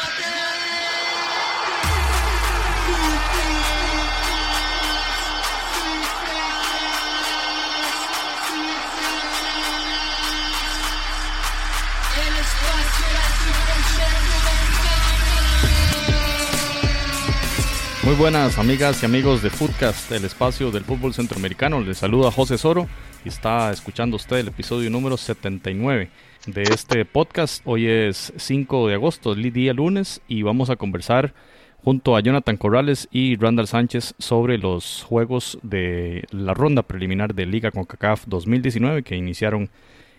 Motherfucker! Muy buenas amigas y amigos de Footcast, el espacio del fútbol centroamericano. Les saluda José Soro y está escuchando usted el episodio número 79 de este podcast. Hoy es 5 de agosto, día lunes, y vamos a conversar junto a Jonathan Corrales y Randall Sánchez sobre los juegos de la ronda preliminar de Liga CONCACAF 2019 que iniciaron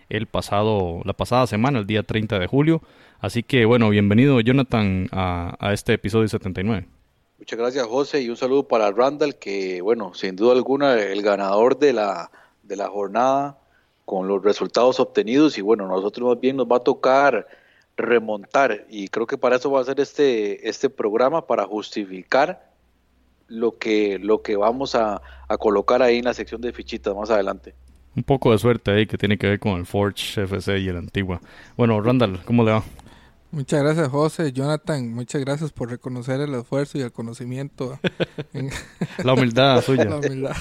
el pasado, la pasada semana, el día 30 de julio. Así que bueno, bienvenido Jonathan a este episodio 79. Muchas gracias, José, y un saludo para Randall, que, bueno, sin duda alguna, el ganador de la, de la jornada con los resultados obtenidos. Y bueno, nosotros más bien nos va a tocar remontar, y creo que para eso va a ser este, este programa, para justificar lo que, lo que vamos a, a colocar ahí en la sección de fichitas más adelante. Un poco de suerte ahí que tiene que ver con el Forge FC y el Antigua. Bueno, Randall, ¿cómo le va? Muchas gracias, José. Jonathan, muchas gracias por reconocer el esfuerzo y el conocimiento. La humildad suya. La humildad.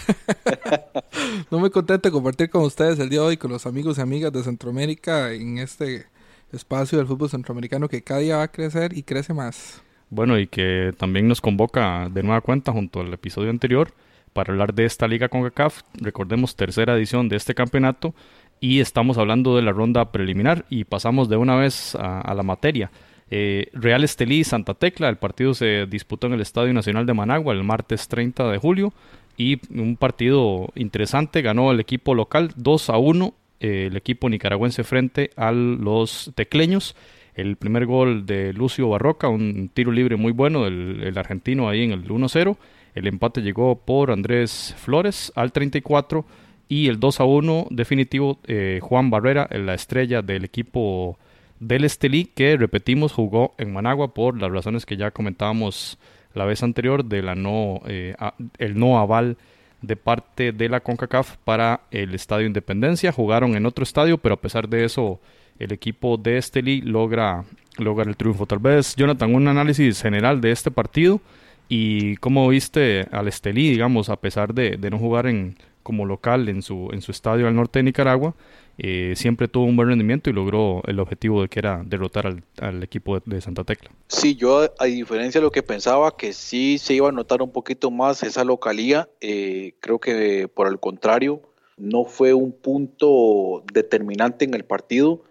no me contento de compartir con ustedes el día de hoy, con los amigos y amigas de Centroamérica, en este espacio del fútbol centroamericano que cada día va a crecer y crece más. Bueno, y que también nos convoca de nueva cuenta junto al episodio anterior para hablar de esta liga con CACAF. Recordemos, tercera edición de este campeonato y estamos hablando de la ronda preliminar y pasamos de una vez a, la materia. Eh, Real Estelí Santa Tecla, el partido se disputó en el Estadio Nacional de Managua el martes 30 de julio y un partido interesante, ganó el equipo local 2 a 1, eh, el equipo nicaragüense frente a los tecleños. El primer gol de Lucio Barroca, un tiro libre muy bueno del el argentino ahí en el 1-0. El empate llegó por Andrés Flores al 34 y el 2 a 1 definitivo, eh, Juan Barrera, la estrella del equipo del Estelí, que repetimos jugó en Managua por las razones que ya comentábamos la vez anterior de la no, eh, el no aval de parte de la CONCACAF para el Estadio Independencia. Jugaron en otro estadio, pero a pesar de eso, el equipo de Estelí logra, logra el triunfo. Tal vez, Jonathan, un análisis general de este partido y cómo viste al Estelí, digamos, a pesar de, de no jugar en, como local en su, en su estadio al norte de Nicaragua, eh, siempre tuvo un buen rendimiento y logró el objetivo de que era derrotar al, equipo de, Santa Tecla. Sí, yo a diferencia de lo que pensaba, que sí se iba a notar un poquito más esa localía, eh, creo que por el contrario, no fue un punto determinante en el partido.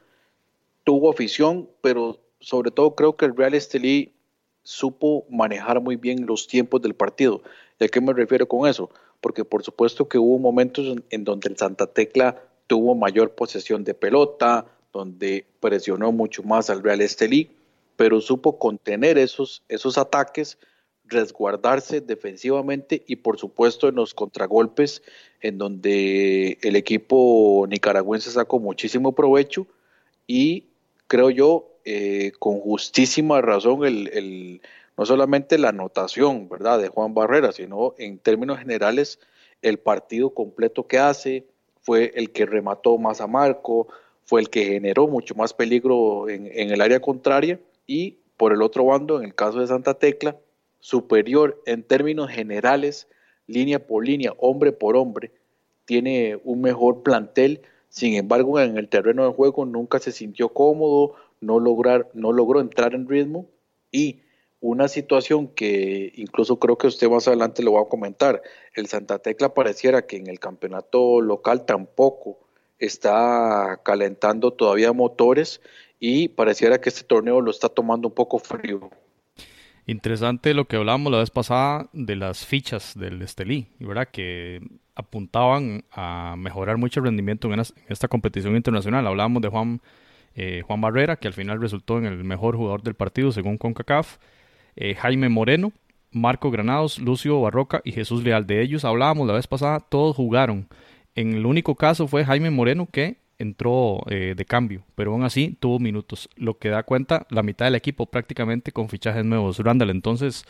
Tuvo afición, pero sobre todo creo que el Real Estelí supo manejar muy bien los tiempos del partido. ¿Y a qué me refiero con eso? Porque por supuesto que hubo momentos en donde el Santa Tecla tuvo mayor posesión de pelota, donde presionó mucho más al Real Estelí, pero supo contener esos, esos ataques, resguardarse defensivamente y por supuesto en los contragolpes en donde el equipo nicaragüense sacó muchísimo provecho y creo yo eh, con justísima razón el, no solamente la anotación, ¿verdad?, de Juan Barrera, sino en términos generales el partido completo que hace, fue el que remató más a Marco, fue el que generó mucho más peligro en, el área contraria y por el otro bando, en el caso de Santa Tecla, superior en términos generales, línea por línea, hombre por hombre, tiene un mejor plantel, sin embargo en el terreno de juego nunca se sintió cómodo, no, lograr, no logró entrar en ritmo y una situación que incluso creo que usted más adelante lo va a comentar. El Santa Tecla pareciera que en el campeonato local tampoco está calentando todavía motores y pareciera que este torneo lo está tomando un poco frío. Interesante lo que hablábamos la vez pasada de las fichas del Estelí, ¿verdad? Que apuntaban a mejorar mucho el rendimiento en, esta competición internacional. Hablábamos de Juan, eh, Juan Barrera, que al final resultó en el mejor jugador del partido según CONCACAF. Eh, Jaime Moreno, Marco Granados, Lucio Barroca y Jesús Leal. De ellos hablábamos la vez pasada, todos jugaron. En el único caso fue Jaime Moreno que entró eh, de cambio, pero aún así tuvo minutos, lo que da cuenta la mitad del equipo prácticamente con fichajes nuevos. Randall, entonces,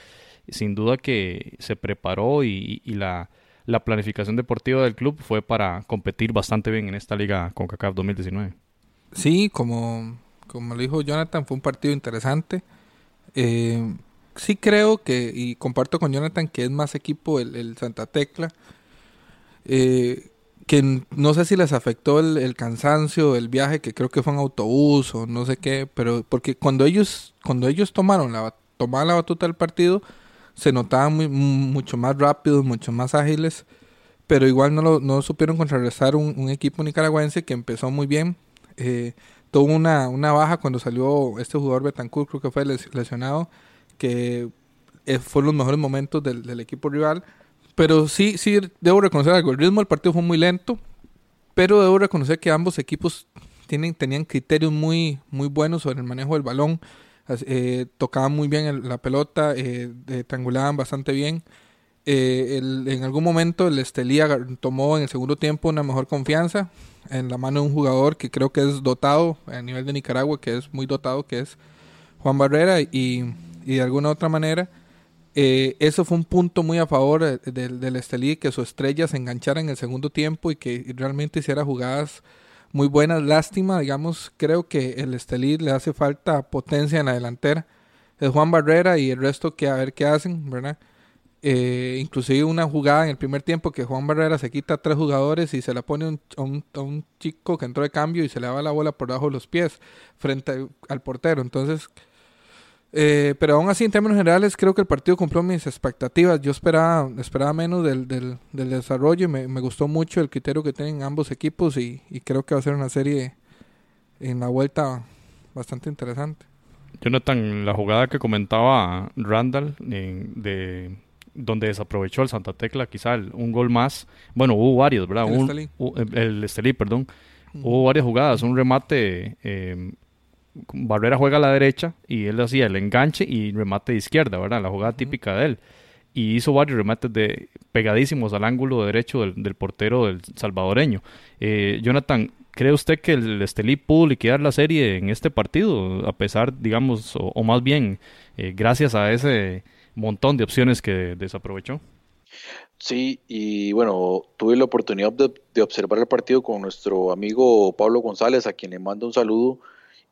sin duda que se preparó y, la, la, planificación deportiva del club fue para competir bastante bien en esta liga con CACAF 2019. Sí, como, como le dijo Jonathan, fue un partido interesante Eh, sí creo que, y comparto con Jonathan, que es más equipo el, Santa Tecla. Eh, que no sé si les afectó el, cansancio, el viaje, que creo que fue en autobús o no sé qué, pero porque cuando ellos, cuando ellos tomaron la, tomaban la batuta del partido, se notaban muy, mucho más rápidos, mucho más ágiles, pero igual no, lo, no supieron contrarrestar un, equipo nicaragüense que empezó muy bien. Eh, tuvo una, una baja cuando salió este jugador Betancourt, creo que fue lesionado, que eh, fueron los mejores momentos del, del equipo rival pero sí, sí, debo reconocer algo. El ritmo del partido fue muy lento, pero debo reconocer que ambos equipos tienen, tenían criterios muy, muy buenos sobre el manejo del balón. Eh, tocaban muy bien la pelota, eh, triangulaban bastante bien. Eh, en algún momento el Estelí tomó en el segundo tiempo una mejor confianza en la mano de un jugador que creo que es dotado a nivel de Nicaragua, que es muy dotado, que es Juan Barrera, y, y de alguna otra manera eh, eso fue un punto muy a favor eh, del, Estelí, que su estrella se enganchara en el segundo tiempo y que realmente hiciera jugadas muy buenas. Lástima, digamos, creo que el Estelí le hace falta potencia en la delantera. Es Juan Barrera y el resto que a ver qué hacen, ¿verdad? Eh, inclusive una jugada en el primer tiempo que Juan Barrera se quita a tres jugadores y se la pone a, un, a, un, chico que entró de cambio y se le va la bola por debajo de los pies frente al portero. Entonces, eh, pero aún así, en términos generales, creo que el partido cumplió mis expectativas. Yo esperaba, esperaba menos del, del, desarrollo y me, gustó mucho el criterio que tienen ambos equipos y, creo que va a ser una serie en la vuelta bastante interesante. Jonathan, la jugada que comentaba Randall, de donde desaprovechó el Santa Tecla, quizá un gol más. Bueno, hubo varios, ¿verdad? El Estelí, perdón. Hubo varias jugadas, un remate eh, Barrera juega a la derecha y él hacía el enganche y remate de izquierda, ¿verdad? La jugada típica de él. Y hizo varios remates de, pegadísimos al ángulo derecho del, portero del salvadoreño. Eh, Jonathan, ¿cree usted que el Estelí pudo liquidar la serie en este partido? A pesar, digamos, o, más bien, eh, gracias a ese montón de opciones que desaprovechó. Sí, y bueno, tuve la oportunidad de, de, observar el partido con nuestro amigo Pablo González, a quien le mando un saludo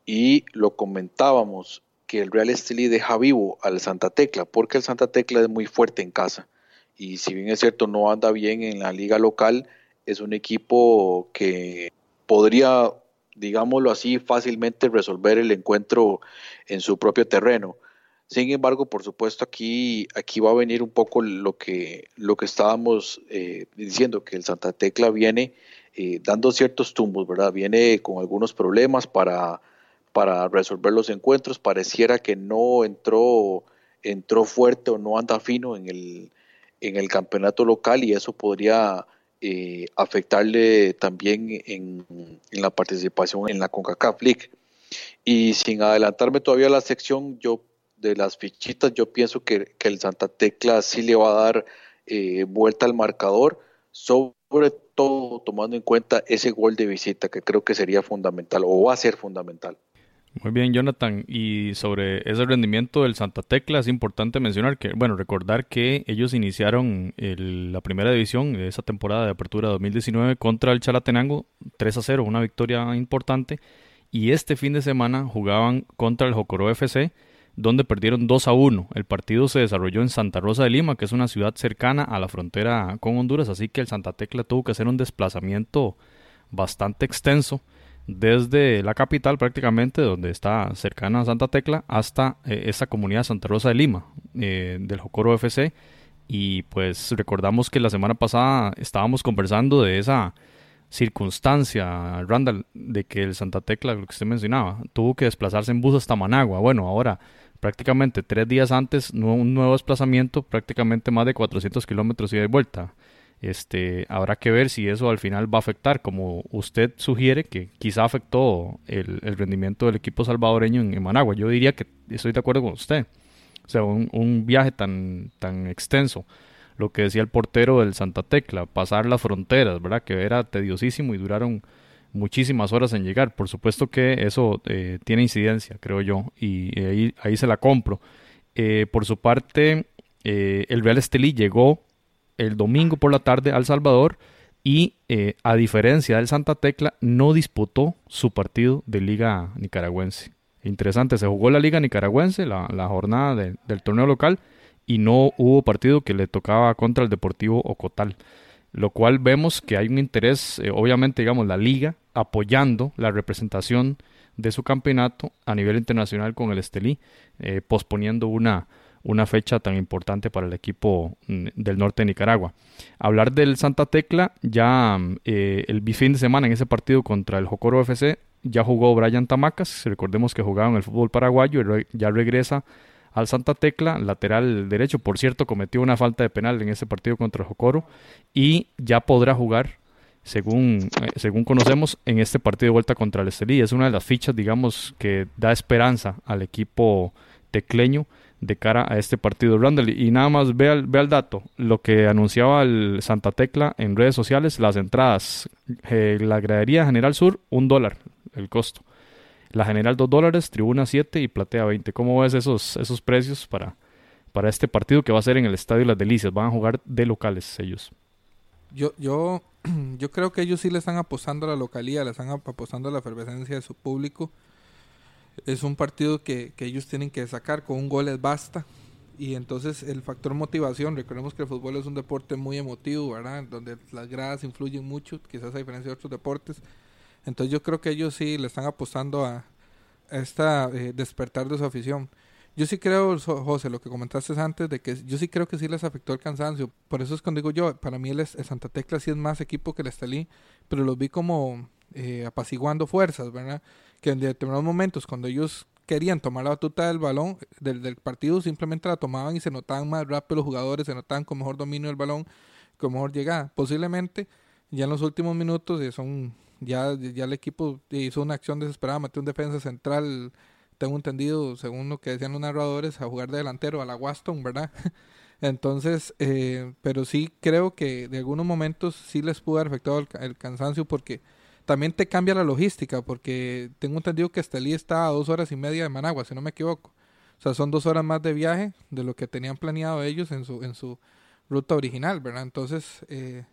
y lo comentábamos que el Real Estelí deja vivo al Santa Tecla porque el Santa Tecla es muy fuerte en casa. Y si bien es cierto no anda bien en la liga local es un equipo que podría digámoslo así fácilmente resolver el encuentro en su propio terreno. Sin embargo por supuesto aquí aquí va a venir un poco lo que lo que estábamos eh, diciendo que el Santa Tecla viene eh, dando ciertos tumbos verdad viene con algunos problemas para para resolver los encuentros. Pareciera que no entró, entró fuerte o no anda fino en el, en el campeonato local y eso podría eh, afectarle también en, la participación en la CONCACAF League. Y sin adelantarme todavía a la sección yo de las fichitas, yo pienso que, el Santa Tecla sí le va a dar eh, vuelta al marcador, sobre todo tomando en cuenta ese gol de visita que creo que sería fundamental o va a ser fundamental. Muy bien, Jonathan. Y sobre ese rendimiento del Santa Tecla, es importante mencionar que, bueno, recordar que ellos iniciaron la primera división de esa temporada de apertura 2019 contra el Chalatenango 3 a 0, una victoria importante. Y este fin de semana jugaban contra el Jocoro FC, donde perdieron 2 a 1. El partido se desarrolló en Santa Rosa de Lima, que es una ciudad cercana a la frontera con Honduras, así que el Santa Tecla tuvo que hacer un desplazamiento bastante extenso desde la capital prácticamente, donde está cercana a Santa Tecla, hasta eh, esa comunidad Santa Rosa de Lima, eh, del Jocoro FC. Y pues recordamos que la semana pasada estábamos conversando de esa circunstancia, Randall, de que el Santa Tecla, lo que usted mencionaba, tuvo que desplazarse en bus hasta Managua. Bueno, ahora prácticamente tres días antes, un nuevo desplazamiento, prácticamente más de 400 kilómetros y de vuelta. Este, habrá que ver si eso al final va a afectar, como usted sugiere, que quizá afectó el, rendimiento del equipo salvadoreño en, Managua. Yo diría que estoy de acuerdo con usted. O sea, un, viaje tan, tan extenso. Lo que decía el portero del Santa Tecla, pasar las fronteras, ¿verdad? Que era tediosísimo y duraron muchísimas horas en llegar. Por supuesto que eso eh, tiene incidencia, creo yo, y ahí, ahí se la compro. Eh, por su parte, eh, el Real Estelí llegó el domingo por la tarde al Salvador y eh, a diferencia del Santa Tecla no disputó su partido de liga nicaragüense. interesante. Se jugó la Liga Nicaragüense, la, jornada del torneo local, y no hubo partido que le tocaba contra el Deportivo Ocotal. Lo cual vemos que hay un interés, eh, obviamente, digamos, la liga apoyando la representación de su campeonato a nivel internacional con el Estelí, eh, posponiendo una, una fecha tan importante para el equipo mm, del norte de Nicaragua. Hablar del Santa Tecla, ya eh, el fin de semana en ese partido contra el Jocoro FC, ya jugó Brian Tamacas, recordemos que jugaba en el fútbol paraguayo y ya regresa al Santa Tecla, lateral derecho, por cierto, cometió una falta de penal en ese partido contra el Jocoro y ya podrá jugar según, eh, según conocemos, en este partido de vuelta contra el Estelí. Es una de las fichas, digamos, que da esperanza al equipo tecleño de cara a este partido. Randall, y nada más ve al, ve al dato, lo que anunciaba el Santa Tecla en redes sociales, las entradas, eh, la gradería General Sur, un dólar el costo. La General dos dólares, Tribuna 7 y Platea 20. ¿Cómo ves esos, esos precios para, para este partido que va a ser en el Estadio Las Delicias? Van a jugar de locales ellos. Yo, yo, yo creo que ellos sí le están apostando a la localía, le están apostando a la efervescencia de su público. Es un partido que, que ellos tienen que sacar, con un gol es basta. Y entonces el factor motivación, recordemos que el fútbol es un deporte muy emotivo, ¿verdad? Donde las gradas influyen mucho, quizás a diferencia de otros deportes. Entonces yo creo que ellos sí le están apostando a, esta eh, despertar de su afición. Yo sí creo, José, lo que comentaste antes, de que yo sí creo que sí les afectó el cansancio. Por eso es cuando digo yo, para mí el, Santa Tecla sí es más equipo que el Estelí, pero los vi como eh, apaciguando fuerzas, ¿verdad? Que en determinados momentos, cuando ellos querían tomar la batuta del balón, del, partido, simplemente la tomaban y se notaban más rápido los jugadores, se notaban con mejor dominio del balón, con mejor llegada. Posiblemente ya en los últimos minutos, y son ya, ya el equipo hizo una acción desesperada, metió un defensa central tengo entendido, según lo que decían los narradores, a jugar de delantero a la Waston, ¿verdad? Entonces, eh, pero sí creo que de algunos momentos sí les pudo haber afectado el, cansancio porque también te cambia la logística, porque tengo entendido que Estelí está a dos horas y media de Managua, si no me equivoco. O sea, son dos horas más de viaje de lo que tenían planeado ellos en su, en su ruta original, ¿verdad? Entonces, eh,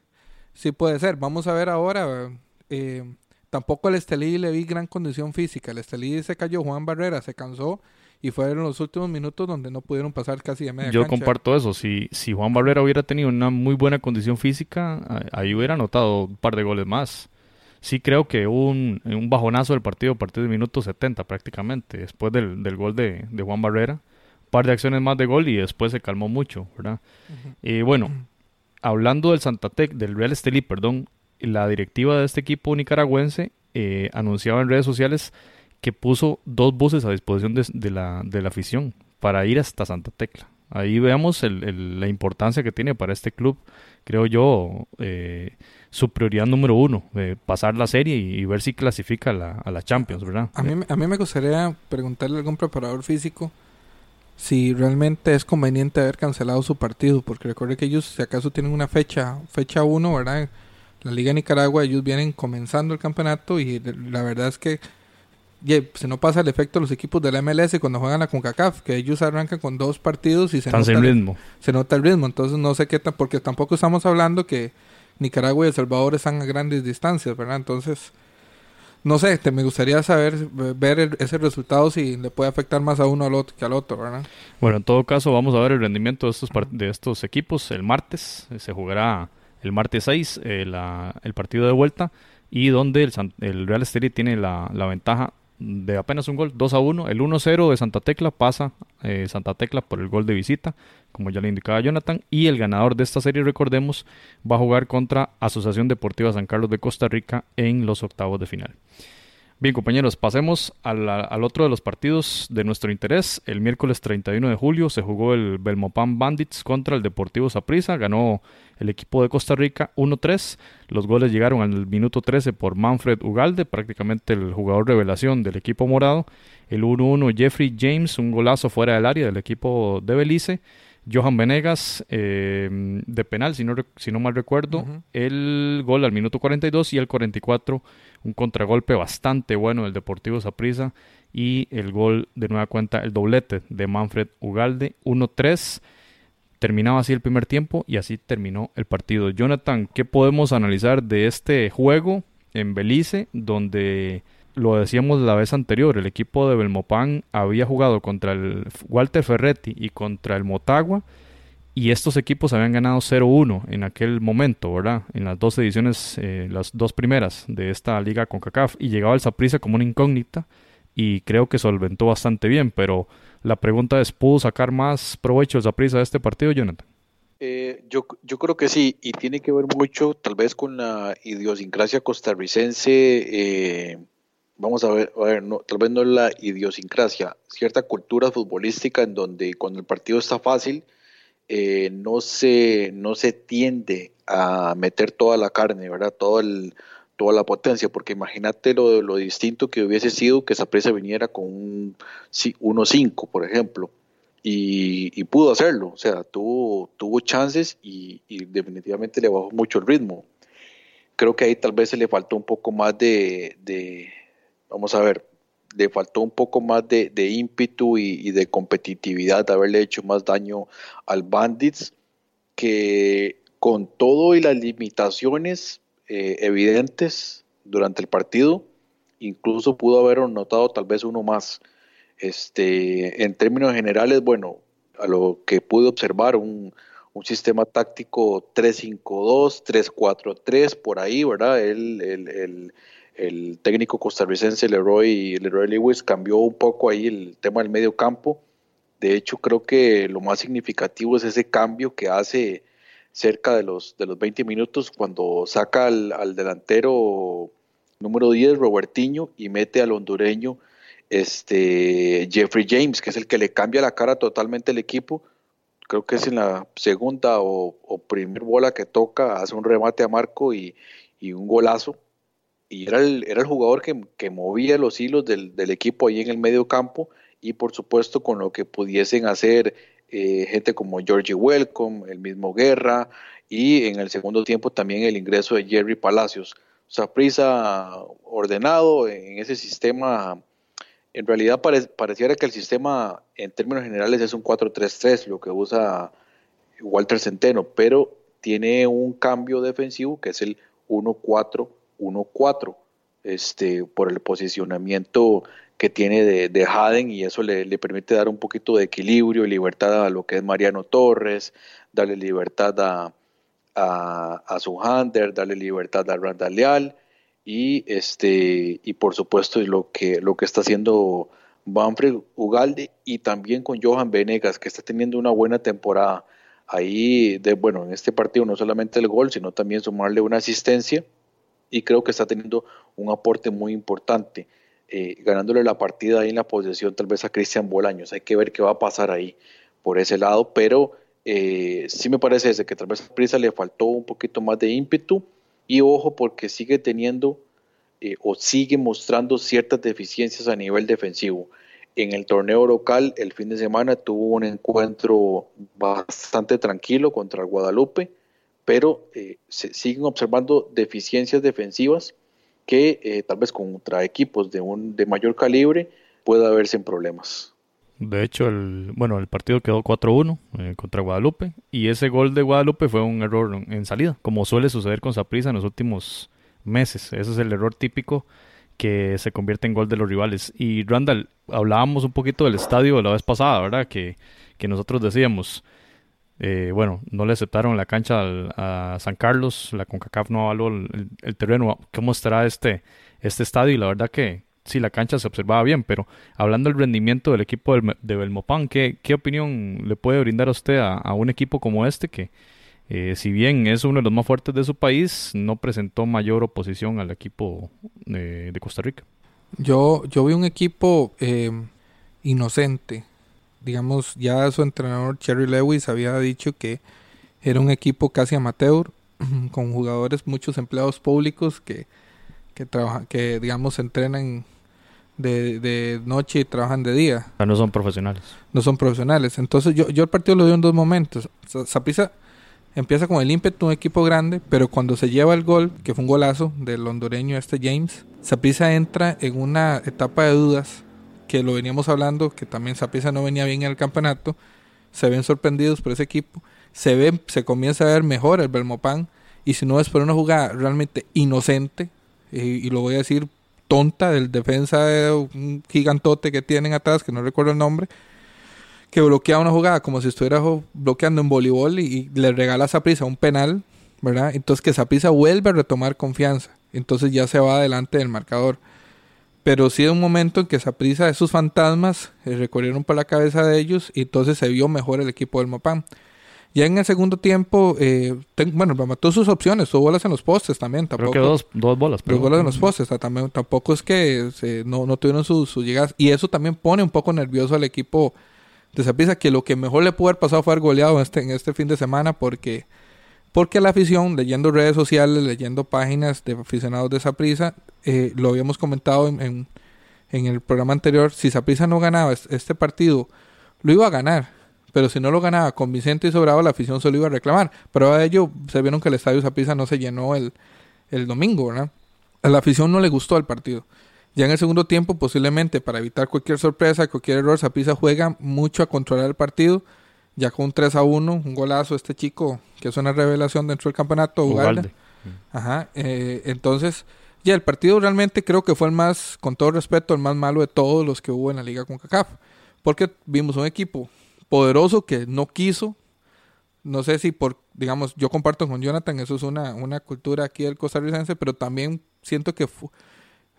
sí puede ser. Vamos a ver ahora. Eh, Tampoco al Estelí le vi gran condición física. El Estelí se cayó, Juan Barrera se cansó y fueron los últimos minutos donde no pudieron pasar casi de media Yo comparto eso. Si, si Juan Barrera hubiera tenido una muy buena condición física, ahí hubiera anotado un par de goles más. Sí creo que hubo un, un bajonazo del partido a partir del minuto 70 prácticamente, después del, del gol de, de, Juan Barrera. Un par de acciones más de gol y después se calmó mucho, ¿verdad? Y bueno, hablando del Santa Tec, del Real Estelí, perdón, la directiva de este equipo nicaragüense eh, anunciaba en redes sociales que puso dos buses a disposición de, la, de la afición para ir hasta Santa Tecla. Ahí veamos la importancia que tiene para este club, creo yo, eh, su prioridad número uno, pasar la serie y, ver si clasifica a la Champions, ¿verdad? A mí, a mí me gustaría preguntarle a algún preparador físico si realmente es conveniente haber cancelado su partido, porque recuerde que ellos, si acaso tienen una fecha, fecha uno, ¿verdad? la Liga de Nicaragua, ellos vienen comenzando el campeonato y la verdad es que se no pasa el efecto los equipos de la MLS cuando juegan la CONCACAF, que ellos arrancan con dos partidos y se nota, el ritmo. se nota el ritmo. Entonces no sé qué tan, porque tampoco estamos hablando que Nicaragua y El Salvador están a grandes distancias, ¿verdad? Entonces, no sé, te, me gustaría saber, ver ese resultado si le puede afectar más a uno al otro que al otro, ¿verdad? Bueno, en todo caso vamos a ver el rendimiento de estos, de estos equipos el martes, se jugará el martes 6 eh, el partido de vuelta y donde el, el Real Estelí tiene la, ventaja de apenas un gol, 2 a 1. El 1-0 de Santa Tecla pasa eh, Santa Tecla por el gol de visita, como ya le indicaba Jonathan. Y el ganador de esta serie, recordemos, va a jugar contra Asociación Deportiva San Carlos de Costa Rica en los octavos de final. Bien, compañeros, pasemos al, otro de los partidos de nuestro interés. El miércoles 31 de julio se jugó el Belmopan Bandits contra el Deportivo Saprissa. Ganó el equipo de Costa Rica 1-3. Los goles llegaron al minuto 13 por Manfred Ugalde, prácticamente el jugador revelación del equipo morado. El 1-1 Jeffrey James, un golazo fuera del área del equipo de Belice. Johan Venegas eh, de penal, si no, si no mal recuerdo, el gol al minuto 42 y el 44, un contragolpe bastante bueno del Deportivo Saprissa y el gol de nueva cuenta, el doblete de Manfred Ugalde, 1-3. Terminaba así el primer tiempo y así terminó el partido. Jonathan, ¿qué podemos analizar de este juego en Belice, donde lo decíamos la vez anterior, el equipo de Belmopan había jugado contra el Walter Ferretti y contra el Motagua y estos equipos habían ganado 0-1 en aquel momento, ¿verdad? En las dos ediciones, eh, las dos primeras de esta liga con CACAF y llegaba el Saprissa como una incógnita y creo que solventó bastante bien, pero la pregunta es, ¿pudo sacar más provecho el Saprissa de este partido, Jonathan? Eh, yo, yo creo que sí, y tiene que ver mucho tal vez con la idiosincrasia costarricense. Eh, vamos a ver, a ver no, tal vez no la idiosincrasia, cierta cultura futbolística en donde cuando el partido está fácil, eh, no, se, no se tiende a meter toda la carne, ¿verdad? Todo el, toda la potencia, porque imagínate lo, lo distinto que hubiese sido que esa presa viniera con un 1-5, por ejemplo y, pudo hacerlo, o sea, tuvo, tuvo chances y, definitivamente le bajó mucho el ritmo. Creo que ahí tal vez se le faltó un poco más de, vamos a ver, le faltó un poco más de, ímpetu y, de competitividad, de haberle hecho más daño al Bandits, que con todo y las limitaciones eh, evidentes durante el partido, incluso pudo haber notado tal vez uno más. Este, en términos generales, bueno, a lo que pude observar, un, sistema táctico 3-5-2, 3-4-3, por ahí, ¿verdad? El, el, técnico costarricense Leroy, Leroy Lewis cambió un poco ahí el tema del medio campo. De hecho, creo que lo más significativo es ese cambio que hace cerca de los, de los 20 minutos cuando saca al, al delantero número 10, Robertiño, y mete al hondureño este Jeffrey James, que es el que le cambia la cara totalmente al equipo. Creo que es en la segunda o, primer bola que toca, hace un remate a Marco y, un golazo. Y era el, era el jugador que, movía los hilos del, equipo ahí en el medio campo y por supuesto con lo que pudiesen hacer eh, gente como Georgie Welcome, el mismo Guerra y en el segundo tiempo también el ingreso de Jerry Palacios. O sea, prisa ordenado en ese sistema en realidad pareciera que el sistema en términos generales es un 4-3-3, lo que usa Walter Centeno, pero tiene un cambio defensivo que es el 1-4-1-4, este, por el posicionamiento que tiene de, de Haden y eso le, permite dar un poquito de equilibrio y libertad a lo que es Mariano Torres, darle libertad a, a, a Suhander, darle libertad a Randall Leal y este y por supuesto lo que lo que está haciendo Banfred Ugalde y también con Johan Venegas que está teniendo una buena temporada. Ahí de bueno en este partido no solamente el gol sino también sumarle una asistencia y creo que está teniendo un aporte muy importante eh, ganándole la partida ahí en la posesión tal vez a Cristian Bolaños hay que ver qué va a pasar ahí por ese lado pero eh, sí me parece ese que tal vez a Prisa le faltó un poquito más de ímpetu y ojo porque sigue teniendo eh, o sigue mostrando ciertas deficiencias a nivel defensivo. En el torneo local el fin de semana tuvo un encuentro bastante tranquilo contra el Guadalupe, pero eh, se siguen observando deficiencias defensivas que eh, tal vez contra equipos de, un, de mayor calibre pueda verse en problemas. De hecho, el, bueno, el partido quedó 4-1 eh, contra Guadalupe y ese gol de Guadalupe fue un error en salida, como suele suceder con Saprissa en los últimos meses. Ese es el error típico que se convierte en gol de los rivales. Y Randall, hablábamos un poquito del estadio la vez pasada, ¿verdad? Que, que nosotros decíamos, eh, bueno, no le aceptaron la cancha a San Carlos, la CONCACAF no avaló el, el, terreno. ¿Cómo estará este, este estadio? Y la verdad que sí, la cancha se observaba bien, pero hablando del rendimiento del equipo de Belmopan, ¿qué, ¿qué, opinión le puede brindar a usted a, un equipo como este que, eh, si bien es uno de los más fuertes de su país, no presentó mayor oposición al equipo de, Costa Rica? Yo, yo vi un equipo eh, inocente. Digamos, ya su entrenador Cherry Lewis había dicho que era un equipo casi amateur, con jugadores, muchos empleados públicos que, que, trabajan, que digamos, entrenan de, de noche y trabajan de día. no son profesionales. No son profesionales. Entonces yo, yo el partido lo dio en dos momentos. Saprissa empieza con el ímpetu, un equipo grande, pero cuando se lleva el gol, que fue un golazo del hondureño este James, Saprissa entra en una etapa de dudas, que lo veníamos hablando, que también Saprissa no venía bien en el campeonato, se ven sorprendidos por ese equipo, se ve, se comienza a ver mejor el Belmopan, y si no es por una jugada realmente inocente, y lo voy a decir tonta del defensa de un gigantote que tienen atrás, que no recuerdo el nombre, que bloquea una jugada como si estuviera bloqueando en voleibol y, le regala a Saprisa un penal, ¿verdad? Entonces que Saprisa vuelve a retomar confianza. Entonces ya se va adelante del marcador. Pero sí de un momento en que Saprisa, esos fantasmas, eh, recorrieron por la cabeza de ellos y entonces se vio mejor el equipo del Mopán. Ya en el segundo tiempo, eh, bueno, mató sus opciones, tuvo bolas en los postes también. Tampoco, Creo que dos, dos bolas. Dos bolas en los postes, también, tampoco es que no, no, tuvieron sus llegadas. Y eso también pone un poco nervioso al equipo de Saprissa, que lo que mejor le pudo haber pasado fue haber goleado en este, en este fin de semana, porque, porque la afición, leyendo redes sociales, leyendo páginas de aficionados de Saprissa, eh, lo habíamos comentado en, el programa anterior, si Saprissa no ganaba este partido, lo iba a ganar pero si no lo ganaba con Vicente y Sobrado, la afición solo iba a reclamar. Prueba de ello, se vieron que el estadio Zapisa no se llenó el, el domingo, ¿verdad? A la afición no le gustó el partido. Ya en el segundo tiempo, posiblemente para evitar cualquier sorpresa, cualquier error, Zapisa juega mucho a controlar el partido. Ya con un 3 a 1, un golazo, este chico, que es una revelación dentro del campeonato, Ugalde. Ajá, eh, entonces, ya el partido realmente creo que fue el más, con todo respeto, el más malo de todos los que hubo en la liga con CACAF. Porque vimos un equipo poderoso que no quiso. No sé si por, digamos, yo comparto con Jonathan, eso es una, una cultura aquí del costarricense, pero también siento que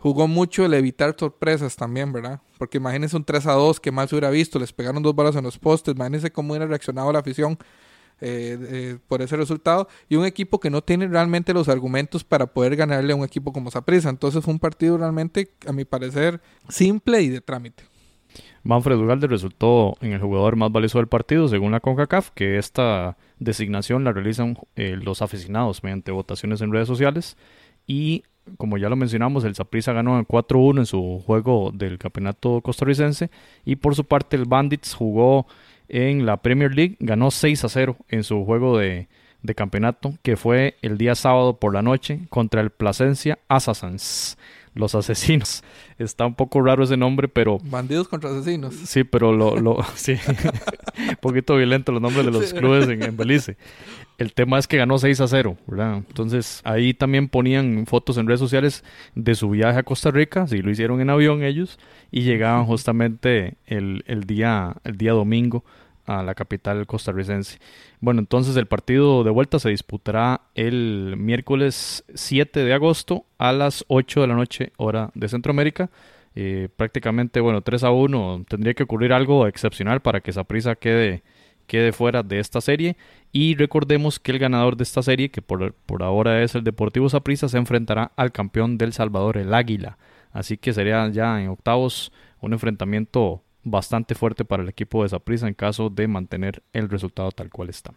jugó mucho el evitar sorpresas también, ¿verdad? Porque imagínense un 3 a 2 que más se hubiera visto, les pegaron dos balas en los postes, imagínense cómo hubiera reaccionado la afición eh, por ese resultado y un equipo que no tiene realmente los argumentos para poder ganarle a un equipo como Saprissa. Entonces fue un partido realmente, a mi parecer, simple y de trámite. Manfred Ugalde resultó en el jugador más valioso del partido, según la CONCACAF, que esta designación la realizan eh, los aficionados mediante votaciones en redes sociales. Y como ya lo mencionamos, el Saprissa ganó en 4-1 en su juego del campeonato costarricense. Y por su parte, el Bandits jugó en la Premier League, ganó 6-0 en su juego de, de campeonato, que fue el día sábado por la noche contra el Plasencia Assassins los asesinos. Está un poco raro ese nombre, pero... Bandidos contra asesinos. Sí, pero lo... lo sí, un poquito violento los nombres de los clubes en, Belice. El tema es que ganó 6 a 0, ¿verdad? Entonces ahí también ponían fotos en redes sociales de su viaje a Costa Rica, si lo hicieron en avión ellos, y llegaban justamente el, el, día, el día domingo a la capital costarricense. Bueno, entonces el partido de vuelta se disputará el miércoles 7 de agosto a las 8 de la noche, hora de Centroamérica. Eh, prácticamente, bueno, 3 a 1. Tendría que ocurrir algo excepcional para que prisa quede, quede fuera de esta serie. Y recordemos que el ganador de esta serie, que por, por ahora es el Deportivo Saprissa, se enfrentará al campeón del Salvador, el Águila. Así que sería ya en octavos un enfrentamiento bastante fuerte para el equipo de Saprissa en caso de mantener el resultado tal cual está.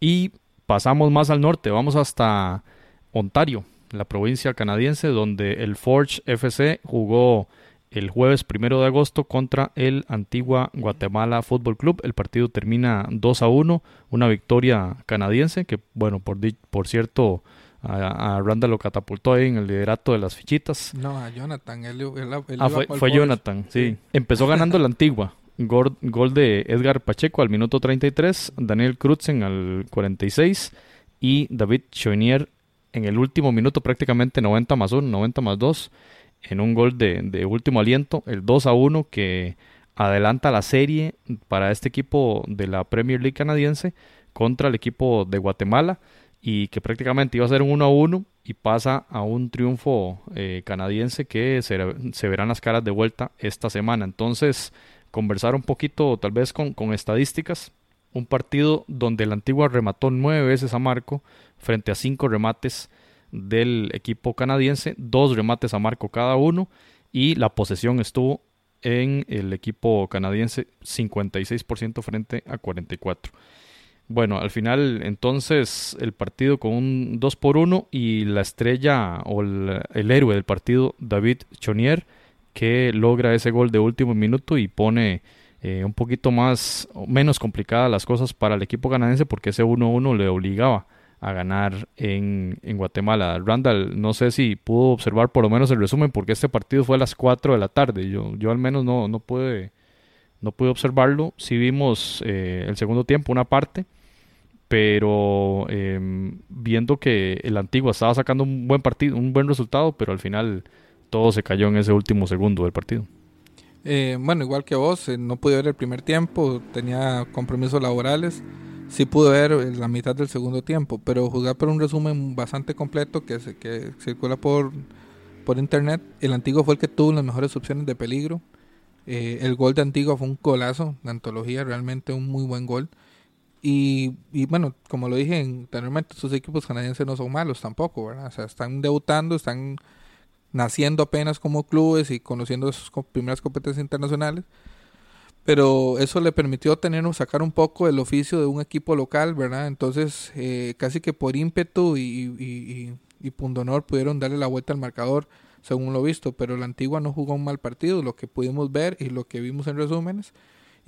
Y pasamos más al norte, vamos hasta Ontario, la provincia canadiense, donde el Forge FC jugó el jueves primero de agosto contra el Antigua Guatemala Fútbol Club. El partido termina 2 a 1, una victoria canadiense que, bueno, por, por cierto, a, Randall lo catapultó ahí en el liderato de las fichitas. No, a Jonathan. ah, fue, Jonathan, sí. Empezó ganando la antigua. Gol, de Edgar Pacheco al minuto 33, Daniel Crutzen al 46 y David Choinier en el último minuto, prácticamente 90 más 1, 90 más 2, en un gol de, de último aliento, el 2 a 1 que adelanta la serie para este equipo de la Premier League canadiense contra el equipo de Guatemala y que prácticamente iba a ser un 1 a 1 y pasa a un triunfo eh, canadiense que se, verán las caras de vuelta esta semana. Entonces, conversar un poquito tal vez con, con estadísticas. Un partido donde el Antigua remató nueve veces a Marco frente a cinco remates del equipo canadiense, dos remates a Marco cada uno y la posesión estuvo en el equipo canadiense 56% frente a 44%. Bueno, al final entonces el partido con un 2 por 1 y la estrella o el, héroe del partido, David Chonier, que logra ese gol de último minuto y pone eh, un poquito más, menos complicadas las cosas para el equipo canadiense porque ese 1-1 le obligaba a ganar en, en, Guatemala. Randall, no sé si pudo observar por lo menos el resumen porque este partido fue a las 4 de la tarde. Yo, yo al menos no, no pude no pude observarlo. Sí vimos eh, el segundo tiempo, una parte pero em, viendo que el Antigua estaba sacando un buen partido, un buen resultado, pero al final todo se cayó en ese último segundo del partido. Eh, bueno, igual que vos, no pude ver el primer tiempo, tenía compromisos laborales. Sí pude ver la mitad del segundo tiempo, pero jugar por un resumen bastante completo que, se, que circula por, por internet. El Antiguo fue el que tuvo las mejores opciones de peligro. Eh, el gol de Antigua fue un golazo, de antología, realmente un muy buen gol. Y, y bueno, como lo dije anteriormente, estos equipos canadienses no son malos tampoco, ¿verdad? O sea, están debutando, están naciendo apenas como clubes y conociendo sus primeras competencias internacionales. Pero eso le permitió tener sacar un poco el oficio de un equipo local, ¿verdad? Entonces, eh, casi que por ímpetu y, y, pundonor pudieron darle la vuelta al marcador, según lo visto. Pero la Antigua no jugó un mal partido, lo que pudimos ver y lo que vimos en resúmenes.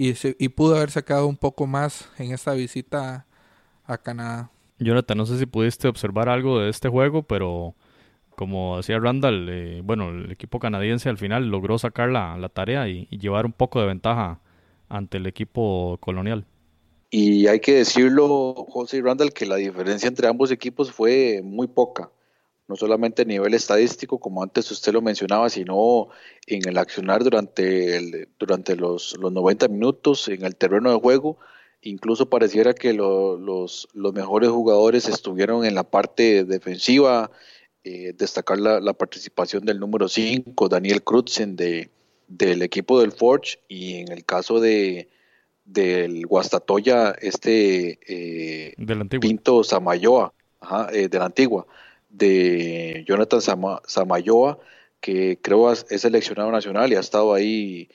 Y, y pudo haber sacado un poco más en esta visita a Canadá. Jonathan, no sé si pudiste observar algo de este juego, pero como decía Randall, eh, bueno, el equipo canadiense al final logró sacar la, la tarea y, llevar un poco de ventaja ante el equipo colonial. Y hay que decirlo, José y Randall, que la diferencia entre ambos equipos fue muy poca, no solamente a nivel estadístico, como antes usted lo mencionaba, sino en el accionar durante, el, durante los, los 90 minutos en el terreno de juego. Incluso pareciera que los, los mejores jugadores estuvieron en la parte defensiva, eh, destacar la, participación del número 5, Daniel Crutzen, de, del equipo del Forge, y en el caso de del Guastatoya, este eh, Pinto Samayoa, eh, de la antigua, de Jonathan Samayoa, que creo es seleccionado nacional y ha estado ahí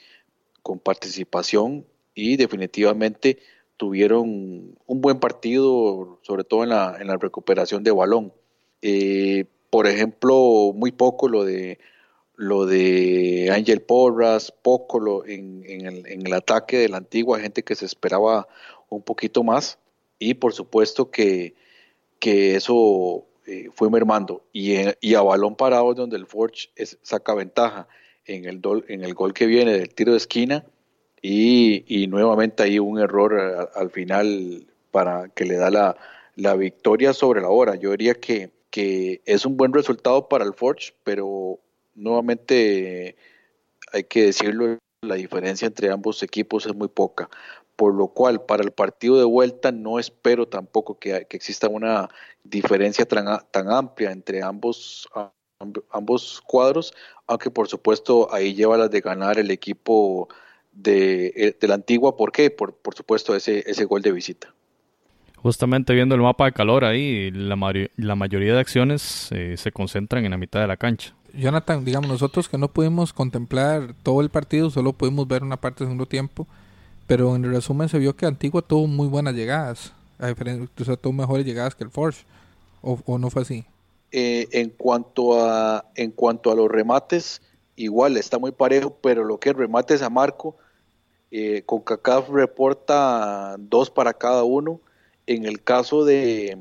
con participación y definitivamente tuvieron un buen partido, sobre todo en la, recuperación de balón. Eh, por ejemplo, muy poco lo de lo de Ángel Porras, poco lo en, el, en, el, ataque de la antigua, gente que se esperaba un poquito más, y por supuesto que, que eso eh, fue mermando. Y, y, a balón parado donde el Forge saca ventaja en el, en el gol que viene del tiro de esquina, y, y nuevamente hay un error al, final para que le da la, la victoria sobre la hora. Yo diría que que es un buen resultado para el Forge, pero nuevamente hay que decirlo, la diferencia entre ambos equipos es muy poca, por lo cual para el partido de vuelta no espero tampoco que, exista una diferencia tan, amplia entre ambos, ambos cuadros, aunque por supuesto ahí lleva las de ganar el equipo de, eh, de la antigua, ¿por qué? Por, por supuesto ese, ese gol de visita justamente viendo el mapa de calor ahí, la, la mayoría de acciones eh, se concentran en la mitad de la cancha. Jonathan, digamos, nosotros que no pudimos contemplar todo el partido, solo pudimos ver una parte del segundo tiempo, pero en resumen se vio que Antigua tuvo muy buenas llegadas, a diferencia, o sea, tuvo mejores llegadas que el Forge, o, no fue así. Eh, en cuanto a en cuanto a los remates, igual está muy parejo, pero lo que es remates a Marco, eh, con CACAF reporta dos para cada uno en el caso de,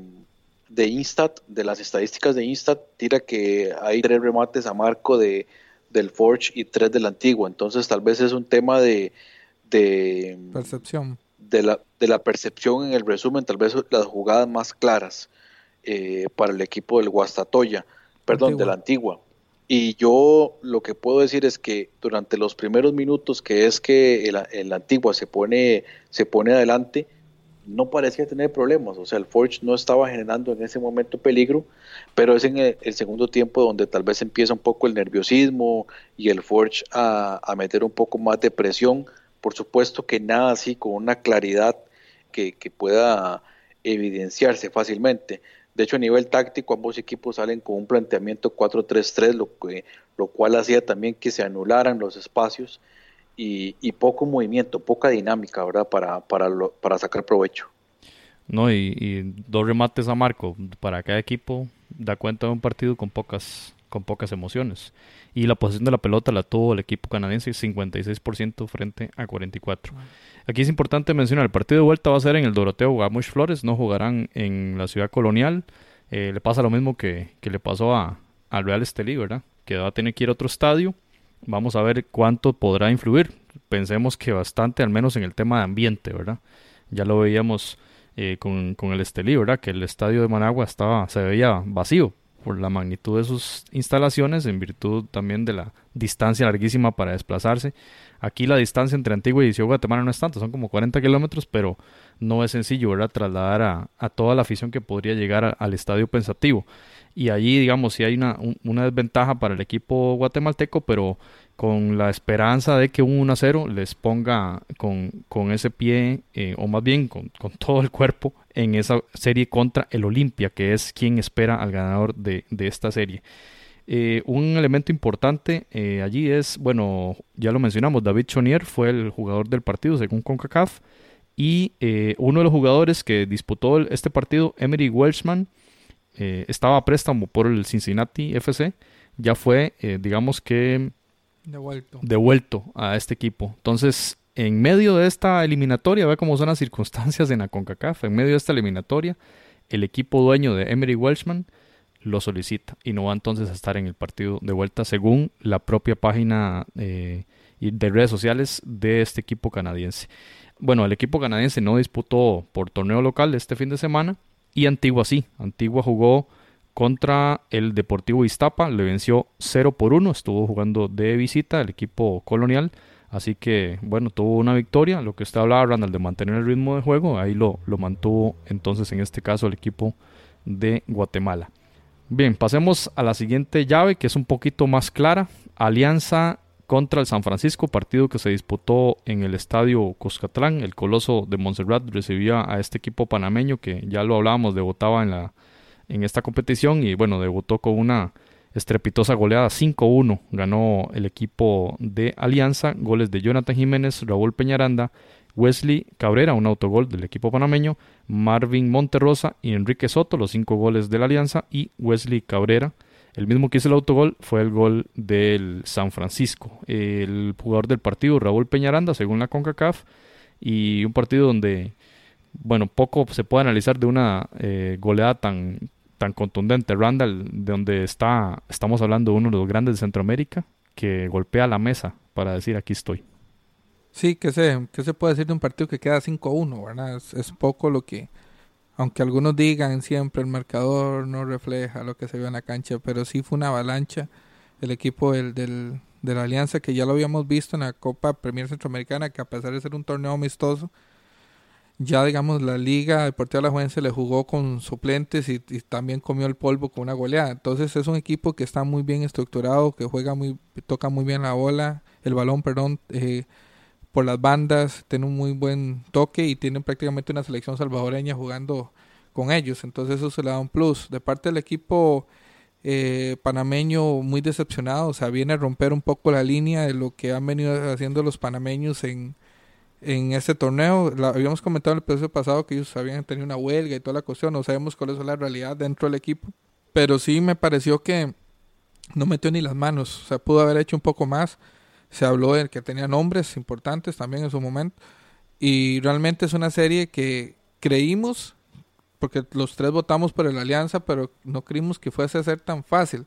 de Instat, de las estadísticas de Instat, tira que hay tres remates a marco de, del Forge y tres del antiguo. Entonces tal vez es un tema de, de percepción. De la, de la percepción en el resumen, tal vez las jugadas más claras eh, para el equipo del Guastatoya, perdón, de la antigua. Y yo lo que puedo decir es que durante los primeros minutos, que es que el, el Antigua se pone, se pone adelante, no parecía tener problemas, o sea, el Forge no estaba generando en ese momento peligro, pero es en el, segundo tiempo donde tal vez empieza un poco el nerviosismo y el Forge a, a, meter un poco más de presión, por supuesto que nada así con una claridad que, que pueda evidenciarse fácilmente. De hecho, a nivel táctico, ambos equipos salen con un planteamiento 4-3-3, lo, lo cual hacía también que se anularan los espacios y, poco movimiento, poca dinámica, ¿verdad? Para, para, para sacar provecho. No, y, dos remates a marco para cada equipo da cuenta de un partido con pocas, con pocas emociones. Y la posición de la pelota la tuvo el equipo canadiense 56% frente a 44%. Aquí es importante mencionar, el partido de vuelta va a ser en el Doroteo Gamush Flores, no jugarán en la ciudad colonial. Eh, le pasa lo mismo que, que le pasó a, al Real Estelí, ¿verdad? Que va a tener que ir a otro estadio Vamos a ver cuánto podrá influir. Pensemos que bastante, al menos en el tema de ambiente, ¿verdad? Ya lo veíamos eh, con, el Estelí, ¿verdad? Que el estadio de Managua estaba, se veía vacío. Por la magnitud de sus instalaciones, en virtud también de la distancia larguísima para desplazarse. Aquí la distancia entre Antigua y Ciudad Guatemala no es tanto, son como 40 kilómetros, pero no es sencillo, ¿verdad? Trasladar a, toda la afición que podría llegar al estadio pensativo. Y allí, digamos, sí hay una, una desventaja para el equipo guatemalteco, pero con la esperanza de que un 1 0 les ponga con, ese pie, eh, o más bien con, todo el cuerpo, en esa serie contra el Olimpia, que es quien espera al ganador de, de esta serie. Eh, un elemento importante eh, allí es, bueno, ya lo mencionamos, David Chonier fue el jugador del partido según CONCACAF y uno de los jugadores que disputó este partido, Emery Welshman, estaba a préstamo por el Cincinnati FC, ya fue, digamos que Devuelto. devuelto a este equipo. Entonces, en medio de esta eliminatoria, ve cómo son las circunstancias en la CONCACAF, en medio de esta eliminatoria, el equipo dueño de Emery Welshman lo solicita y no va entonces a estar en el partido de vuelta según la propia página eh, de redes sociales de este equipo canadiense. Bueno, el equipo canadiense no disputó por torneo local este fin de semana y Antigua sí. Antigua jugó contra el Deportivo Iztapa, le venció 0 por 1, estuvo jugando de visita el equipo colonial, así que bueno, tuvo una victoria, lo que usted hablaba, Randall, de mantener el ritmo de juego, ahí lo, lo mantuvo entonces en este caso el equipo de Guatemala. Bien, pasemos a la siguiente llave que es un poquito más clara, Alianza contra el San Francisco, partido que se disputó en el estadio Coscatlán, el Coloso de Montserrat recibía a este equipo panameño que ya lo hablábamos, debutaba en la en esta competición y bueno, debutó con una estrepitosa goleada 5-1. Ganó el equipo de Alianza, goles de Jonathan Jiménez, Raúl Peñaranda, Wesley Cabrera, un autogol del equipo panameño, Marvin Monterrosa y Enrique Soto, los cinco goles de la Alianza, y Wesley Cabrera. El mismo que hizo el autogol fue el gol del San Francisco. El jugador del partido, Raúl Peñaranda, según la CONCACAF, y un partido donde, bueno, poco se puede analizar de una eh, goleada tan, tan contundente. Randall, de donde está, estamos hablando de uno de los grandes de Centroamérica, que golpea la mesa para decir aquí estoy. Sí, que se, que se puede decir de un partido que queda 5-1, ¿verdad? Es, poco lo que, aunque algunos digan siempre el marcador no refleja lo que se vio en la cancha, pero sí fue una avalancha el equipo del, del, de la Alianza que ya lo habíamos visto en la Copa Premier Centroamericana, que a pesar de ser un torneo amistoso, ya digamos la Liga Deportiva la se le jugó con suplentes y, también comió el polvo con una goleada. Entonces es un equipo que está muy bien estructurado, que juega muy, toca muy bien la bola, el balón, perdón, eh, por las bandas, tiene un muy buen toque y tienen prácticamente una selección salvadoreña jugando con ellos. Entonces eso se le da un plus. De parte del equipo eh, panameño muy decepcionado, o sea, viene a romper un poco la línea de lo que han venido haciendo los panameños en en este torneo. habíamos comentado en el episodio pasado que ellos habían tenido una huelga y toda la cuestión. No sabemos cuál es la realidad dentro del equipo. Pero sí me pareció que no metió ni las manos. O sea, pudo haber hecho un poco más. Se habló de que tenía nombres importantes también en su momento. Y realmente es una serie que creímos, porque los tres votamos por la alianza, pero no creímos que fuese a ser tan fácil.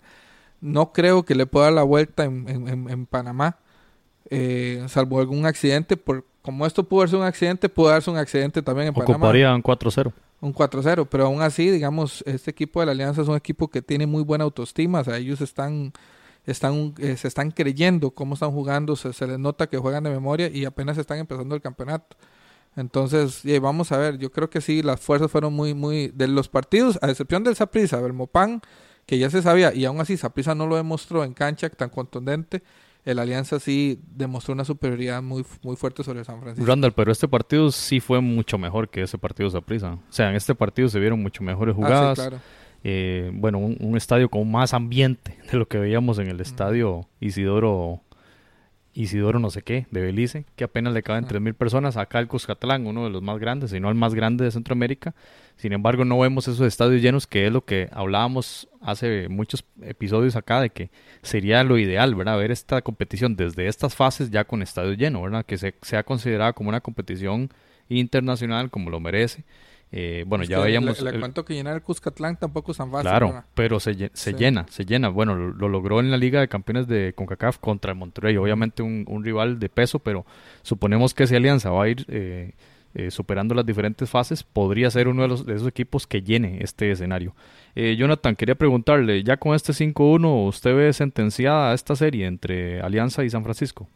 No creo que le pueda dar la vuelta en, en, Panamá, eh, salvo algún accidente, por, como esto pudo ser un accidente, pudo darse un accidente también en Ocuparía un 4-0. Un 4-0, pero aún así, digamos, este equipo de la Alianza es un equipo que tiene muy buena autoestima, o sea, ellos están, están, eh, se están creyendo cómo están jugando, se, les nota que juegan de memoria y apenas están empezando el campeonato. Entonces, vamos a ver, yo creo que sí, las fuerzas fueron muy, muy, de los partidos, a excepción del Saprisa, del Mopan, que ya se sabía, y aún así Saprisa no lo demostró en cancha tan contundente, el Alianza sí demostró una superioridad muy, muy fuerte sobre San Francisco. Randall, pero este partido sí fue mucho mejor que ese partido de Zaprisa. O sea, en este partido se vieron mucho mejores ah, jugadas. Eh, bueno, un, estadio con más ambiente de lo que veíamos en el estadio Isidoro Isidoro no sé qué, de Belice, que apenas le caben 3.000 personas. Acá el Cuscatlán, uno de los más grandes, si no el más grande de Centroamérica. Sin embargo, no vemos esos estadios llenos, que es lo que hablábamos hace muchos episodios acá, de que sería lo ideal, ¿verdad? Ver esta competición desde estas fases ya con estadio lleno, ¿verdad? Que se, sea considerada como una competición internacional, como lo merece. Eh, bueno, ya veíamos... Le, cuento que llenar el Cuscatlán tampoco es tan fácil. Claro, pero se, se llena, se llena. Bueno, lo, logró en la Liga de Campeones de CONCACAF contra el Monterrey. Obviamente un, rival de peso, pero suponemos que esa alianza va a ir... Eh, eh, superando las diferentes fases, podría ser uno de, los, de esos equipos que llene este escenario. Eh, Jonathan, quería preguntarle, ya con este 5-1, ¿usted ve sentenciada esta serie entre Alianza y San Francisco?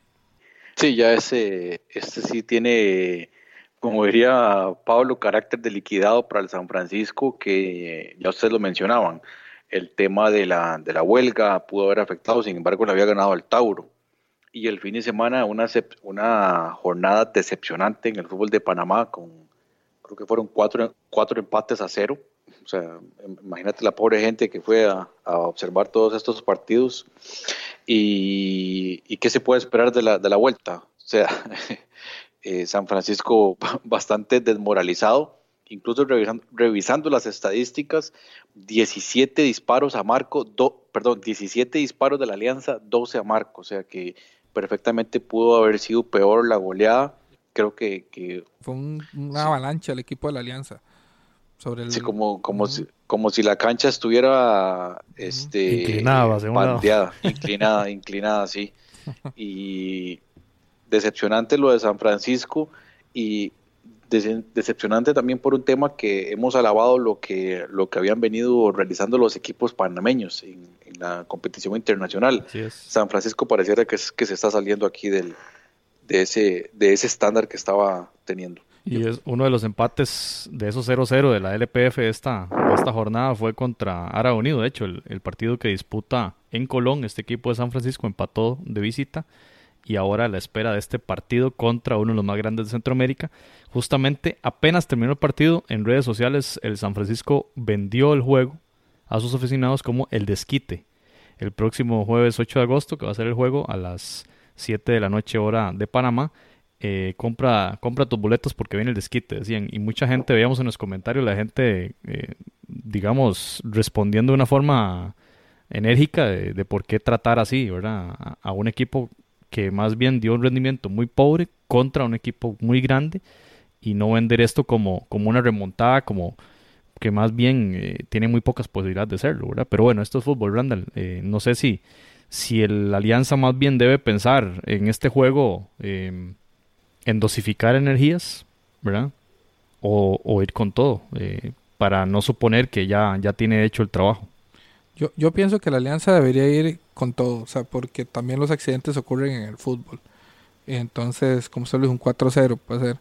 Sí, ya ese, este sí tiene, como diría Pablo, carácter de liquidado para el San Francisco, que ya ustedes lo mencionaban. El tema de la, de la huelga pudo haber afectado, sin embargo, le había ganado el Tauro y el fin de semana una, una jornada decepcionante en el fútbol de Panamá con creo que fueron cuatro, cuatro empates a cero. O sea, imagínate la pobre gente que fue a, observar todos estos partidos y, y, qué se puede esperar de la, de la vuelta. O sea, eh, San Francisco bastante desmoralizado, incluso revisando, revisando las estadísticas, 17 disparos a Marco, do, perdón, 17 disparos de la Alianza, 12 a Marco, o sea que perfectamente pudo haber sido peor la goleada. Creo que... Fue una avalancha el equipo de la Alianza. Sobre el... Sí, como, como, si, como si la cancha estuviera este, inclinada, inclinada, inclinada, sí. Y decepcionante lo de San Francisco y decepcionante también por un tema que hemos alabado lo que, lo que habían venido realizando los equipos panameños en, la competición internacional. San Francisco pareciera que, es, que se está saliendo aquí del, de ese de ese estándar que estaba teniendo. Y es uno de los empates de esos 0-0 de la LPF esta, esta jornada fue contra Ara Unido. De hecho, el, el partido que disputa en Colón, este equipo de San Francisco empató de visita y ahora a la espera de este partido contra uno de los más grandes de Centroamérica. Justamente apenas terminó el partido, en redes sociales el San Francisco vendió el juego a sus aficionados como el desquite. El próximo jueves 8 de agosto, que va a ser el juego a las 7 de la noche hora de Panamá, eh, compra, compra tus boletos porque viene el desquite, decían. Y mucha gente, veíamos en los comentarios, la gente, eh, digamos, respondiendo de una forma enérgica de, por qué tratar así, ¿verdad? a, un equipo que más bien dio un rendimiento muy pobre contra un equipo muy grande y no vender esto como, como una remontada, como que más bien eh, tiene muy pocas posibilidades de serlo, ¿verdad? Pero bueno, esto es fútbol, Randall. Eh, no sé si, si el Alianza más bien debe pensar en este juego em, en dosificar energías, ¿verdad? O, o ir con todo, eh, para no suponer que ya, ya tiene hecho el trabajo. Yo, yo pienso que la Alianza debería ir con todo, o sea, porque también los accidentes ocurren en el fútbol. Entonces, como solo es un 4-0, puede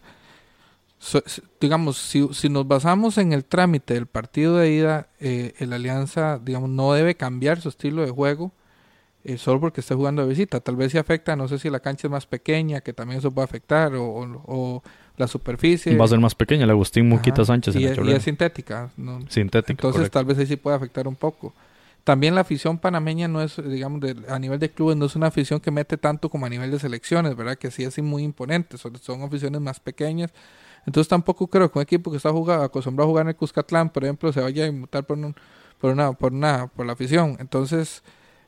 ser. digamos, si, si, nos basamos en el trámite del partido de ida, eh, el Alianza, digamos, no debe cambiar su estilo de juego eh, solo porque esté jugando de visita. Tal vez si afecta, no sé si la cancha es más pequeña, que también eso puede afectar, o, o, la superficie. Va a ser más pequeña, el Agustín Muquita Sánchez. Y, y es sintética. ¿no? Sintética. Entonces, tal vez ahí sí puede afectar un poco. También la afición panameña no es, digamos, a nivel de clubes, no es una afición que mete tanto como a nivel de selecciones, ¿verdad? Que sí es muy imponente, son, aficiones más pequeñas. Entonces tampoco creo que un equipo que está jugado, acostumbrado a jugar en el Cuscatlán, por ejemplo, se vaya a inmutar por, por, una, por, una, por la afición. Entonces,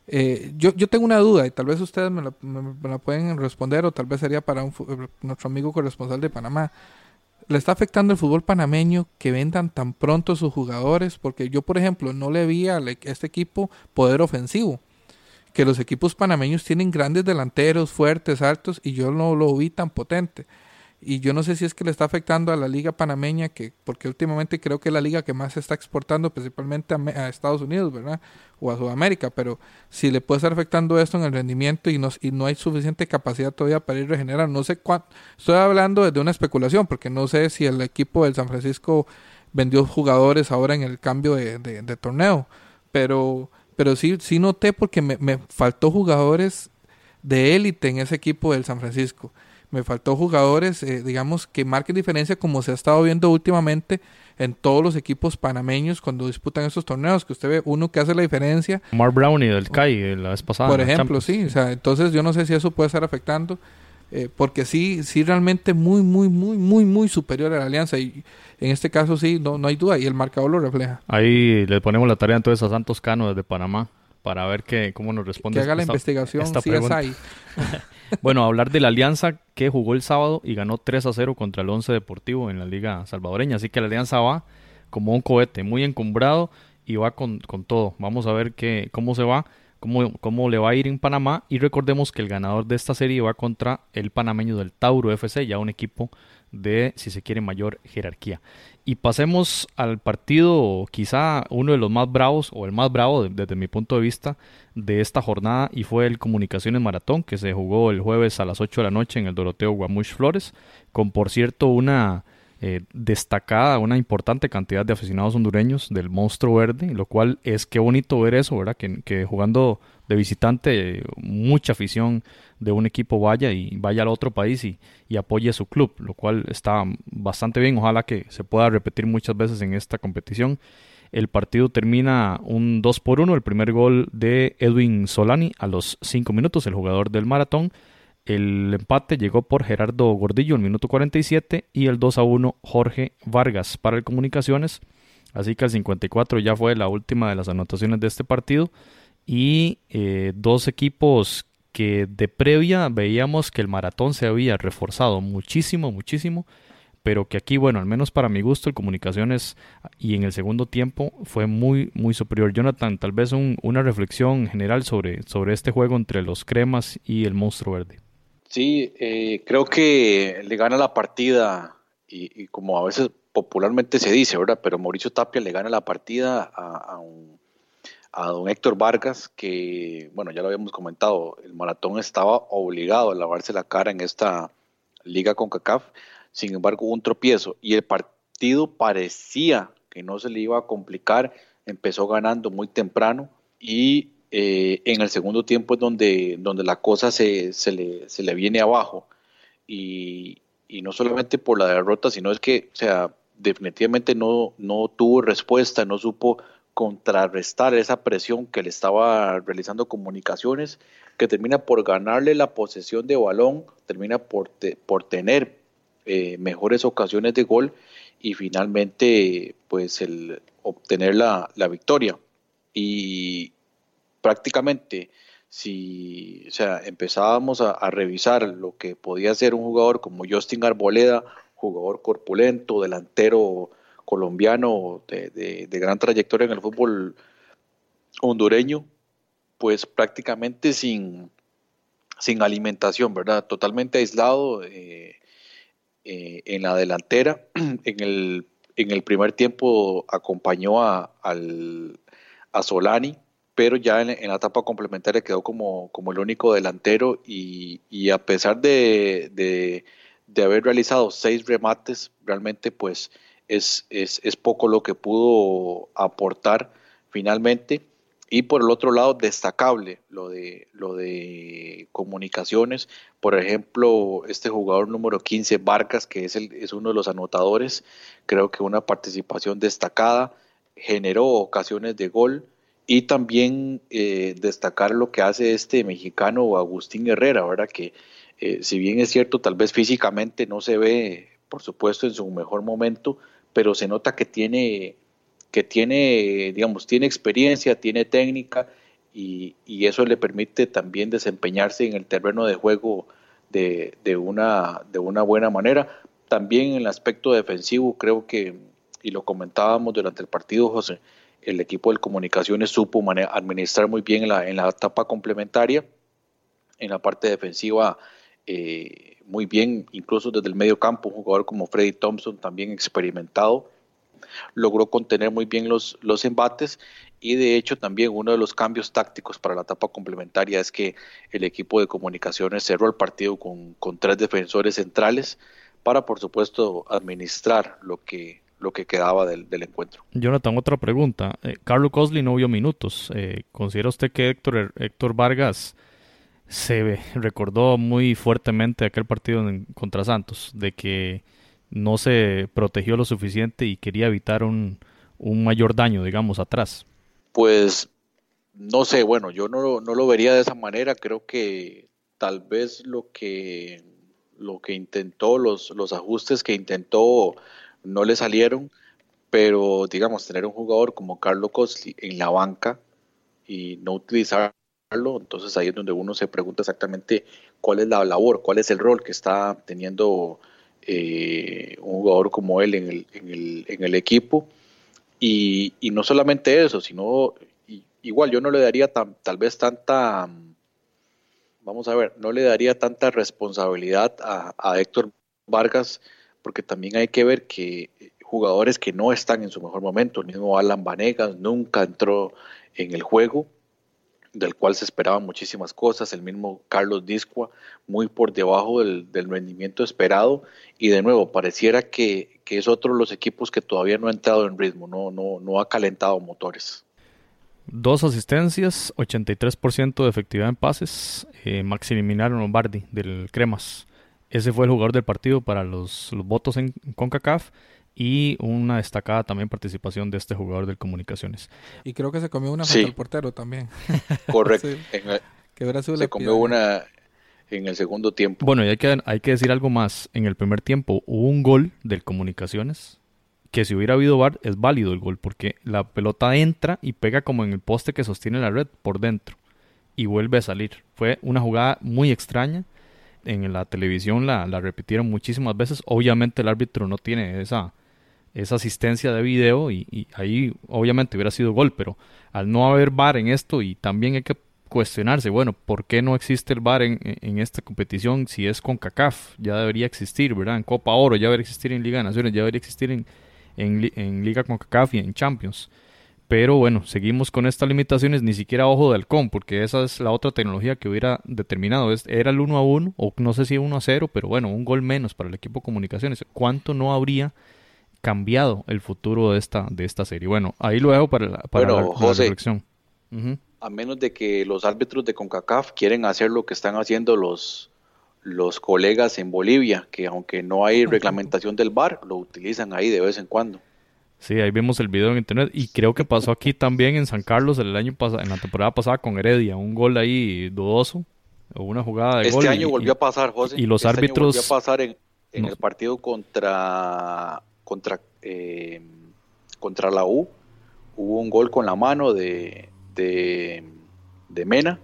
eh, yo, yo tengo una duda y tal vez ustedes me la, me la pueden responder o tal vez sería para un, nuestro amigo corresponsal de Panamá le está afectando el fútbol panameño que vendan tan pronto sus jugadores, porque yo, por ejemplo, no le vi a este equipo poder ofensivo. Que los equipos panameños tienen grandes delanteros, fuertes, altos, y yo no lo vi tan potente. Y yo no sé si es que le está afectando a la liga panameña, que porque últimamente creo que es la liga que más se está exportando principalmente a, Estados Unidos, ¿verdad? O a Sudamérica, pero si le puede estar afectando esto en el rendimiento y no, y no hay suficiente capacidad todavía para ir regenerando, no sé cuánto, estoy hablando de una especulación, porque no sé si el equipo del San Francisco vendió jugadores ahora en el cambio de, de, torneo, pero, pero sí, sí noté porque me, me faltó jugadores de élite en ese equipo del San Francisco me faltó jugadores, eh, digamos, que marquen diferencia como se ha estado viendo últimamente en todos los equipos panameños cuando disputan estos torneos, que usted ve uno que hace la diferencia. Mark Brownie del CAI la vez pasada. Por ejemplo, sí, o sea, entonces yo no sé si eso puede estar afectando, eh, porque sí, sí realmente muy, muy, muy, muy, muy superior a la alianza y en este caso sí, no, no hay duda y el marcador lo refleja. Ahí le ponemos la tarea entonces a Santos Cano desde Panamá para ver qué, cómo nos responde. Que haga la investigación, esta CSI. bueno, hablar de la alianza que jugó el sábado y ganó 3 a 0 contra el Once Deportivo en la Liga Salvadoreña. Así que la alianza va como un cohete, muy encumbrado y va con, todo. Vamos a ver qué, cómo se va cómo, cómo le va a ir en Panamá. Y recordemos que el ganador de esta serie va contra el panameño del Tauro FC, ya un equipo de, si se quiere, mayor jerarquía. Y pasemos al partido, quizá uno de los más bravos, o el más bravo desde mi punto de vista, de esta jornada, y fue el Comunicaciones Maratón, que se jugó el jueves a las 8 de la noche en el Doroteo Guamuch Flores, con por cierto una eh, destacada, una importante cantidad de aficionados hondureños del monstruo verde, lo cual es que bonito ver eso, ¿verdad? Que, que jugando de visitante, mucha afición de un equipo vaya y vaya al otro país y, y, apoye a su club, lo cual está bastante bien. Ojalá que se pueda repetir muchas veces en esta competición. El partido termina un 2 por 1, el primer gol de Edwin Solani a los 5 minutos, el jugador del maratón el empate llegó por Gerardo Gordillo en minuto 47 y el 2 a 1 Jorge Vargas para el Comunicaciones. Así que el 54 ya fue la última de las anotaciones de este partido. Y eh, dos equipos que de previa veíamos que el maratón se había reforzado muchísimo, muchísimo. Pero que aquí, bueno, al menos para mi gusto, el Comunicaciones y en el segundo tiempo fue muy, muy superior. Jonathan, tal vez una reflexión general sobre, sobre este juego entre los cremas y el monstruo verde. Sí, eh, creo que le gana la partida y, como a veces popularmente se dice, ¿verdad? Pero Mauricio Tapia le gana la partida a, a, don Héctor Vargas, que, bueno, ya lo habíamos comentado, el maratón estaba obligado a lavarse la cara en esta liga con CACAF, sin embargo un tropiezo y el partido parecía que no se le iba a complicar, empezó ganando muy temprano y eh, en el segundo tiempo es donde, donde la cosa se, se, le, se le viene abajo. Y, y, no solamente por la derrota, sino es que, o sea, definitivamente no, no tuvo respuesta, no supo contrarrestar esa presión que le estaba realizando comunicaciones, que termina por ganarle la posesión de balón, termina por, por tener eh, mejores ocasiones de gol y finalmente pues el obtener la, la victoria. Y, prácticamente si o sea, empezábamos a, revisar lo que podía ser un jugador como Justin Arboleda, jugador corpulento, delantero colombiano de, gran trayectoria en el fútbol hondureño, pues prácticamente sin, sin alimentación, ¿verdad? Totalmente aislado eh, eh, en la delantera. En el, en el primer tiempo acompañó a, al, a Solani, pero ya en, la etapa complementaria quedó como, como el único delantero y, y a pesar de, de, haber realizado seis remates, realmente pues es, es, es, poco lo que pudo aportar finalmente. Y por el otro lado, destacable lo de, lo de comunicaciones. Por ejemplo, este jugador número 15, Vargas, que es, el, es uno de los anotadores, creo que una participación destacada, generó ocasiones de gol, y también eh, destacar lo que hace este mexicano Agustín Herrera, ¿verdad? Que eh, si bien es cierto, tal vez físicamente no se ve, por supuesto, en su mejor momento, pero se nota que tiene, que tiene, digamos, tiene experiencia, tiene técnica y, y eso le permite también desempeñarse en el terreno de juego de, de, una, de una buena manera. También en el aspecto defensivo, creo que, y lo comentábamos durante el partido, José, el equipo de comunicaciones supo administrar muy bien en la, en la etapa complementaria, en la parte defensiva eh, muy bien, incluso desde el medio campo, un jugador como Freddy Thompson, también experimentado, logró contener muy bien los, los embates y de hecho también uno de los cambios tácticos para la etapa complementaria es que el equipo de comunicaciones cerró el partido con, con tres defensores centrales para por supuesto administrar lo que lo que quedaba del, encuentro. Jonathan, otra pregunta. Eh, Carlos Cosley no vio minutos. Eh, ¿Considera usted que Héctor, Héctor Vargas se recordó muy fuertemente aquel partido contra Santos, de que no se protegió lo suficiente y quería evitar un, un mayor daño, digamos, atrás? Pues no sé, bueno, yo no, no lo vería de esa manera. Creo que tal vez lo que lo que intentó, los, los ajustes que intentó no le salieron, pero digamos, tener un jugador como Carlos Cosli en la banca y no utilizarlo, entonces ahí es donde uno se pregunta exactamente cuál es la labor, cuál es el rol que está teniendo eh, un jugador como él en el, en el, en el equipo. Y, y, no solamente eso, sino igual yo no le daría tal vez tanta, vamos a ver, no le daría tanta responsabilidad a, a Héctor Vargas, porque también hay que ver que jugadores que no están en su mejor momento, el mismo Alan Vanegas nunca entró en el juego, del cual se esperaban muchísimas cosas, el mismo Carlos Discua muy por debajo del, rendimiento esperado y de nuevo pareciera que, es otro de los equipos que todavía no ha entrado en ritmo, no, no, no ha calentado motores. Dos asistencias, 83% de efectividad en pases, eh, Maximiliano Lombardi del Cremas. Ese fue el jugador del partido para los, los votos en CONCACAF y una destacada también participación de este jugador de comunicaciones. Y creo que se comió una sí. portero también. Correcto. se comió una en el segundo tiempo. Bueno, y hay que, hay que decir algo más. En el primer tiempo hubo un gol del Comunicaciones que si hubiera habido VAR es válido el gol porque la pelota entra y pega como en el poste que sostiene la red por dentro y vuelve a salir. Fue una jugada muy extraña. En la televisión la, la repitieron muchísimas veces. Obviamente el árbitro no tiene esa, esa asistencia de video y, ahí obviamente hubiera sido gol, pero al no haber VAR en esto y también hay que cuestionarse, bueno, ¿por qué no existe el VAR en, en esta competición si es con CACAF? Ya debería existir, ¿verdad? En Copa Oro, ya debería existir en Liga de Naciones, ya debería existir en, en, Liga con CACAF y en Champions. Pero bueno, seguimos con estas limitaciones, ni siquiera ojo de halcón, porque esa es la otra tecnología que hubiera determinado. Era el 1 a 1, o no sé si 1 a 0, pero bueno, un gol menos para el equipo de comunicaciones. ¿Cuánto no habría cambiado el futuro de esta, de esta serie. Bueno, ahí lo dejo para, la, para la, reflexión. A menos de que los árbitros de CONCACAF quieren hacer lo que están haciendo los, los colegas en Bolivia, que aunque no hay reglamentación del VAR, lo utilizan ahí de vez en cuando. Sí, ahí vemos el video en internet y creo que pasó aquí también en San Carlos el año pasado, en la temporada pasada con Heredia, un gol ahí dudoso o una jugada de este gol. Este año volvió a pasar, José. Y los árbitros volvió a pasar en, el partido contra contra, eh, contra la U. Hubo un gol con la mano de, de, Mena.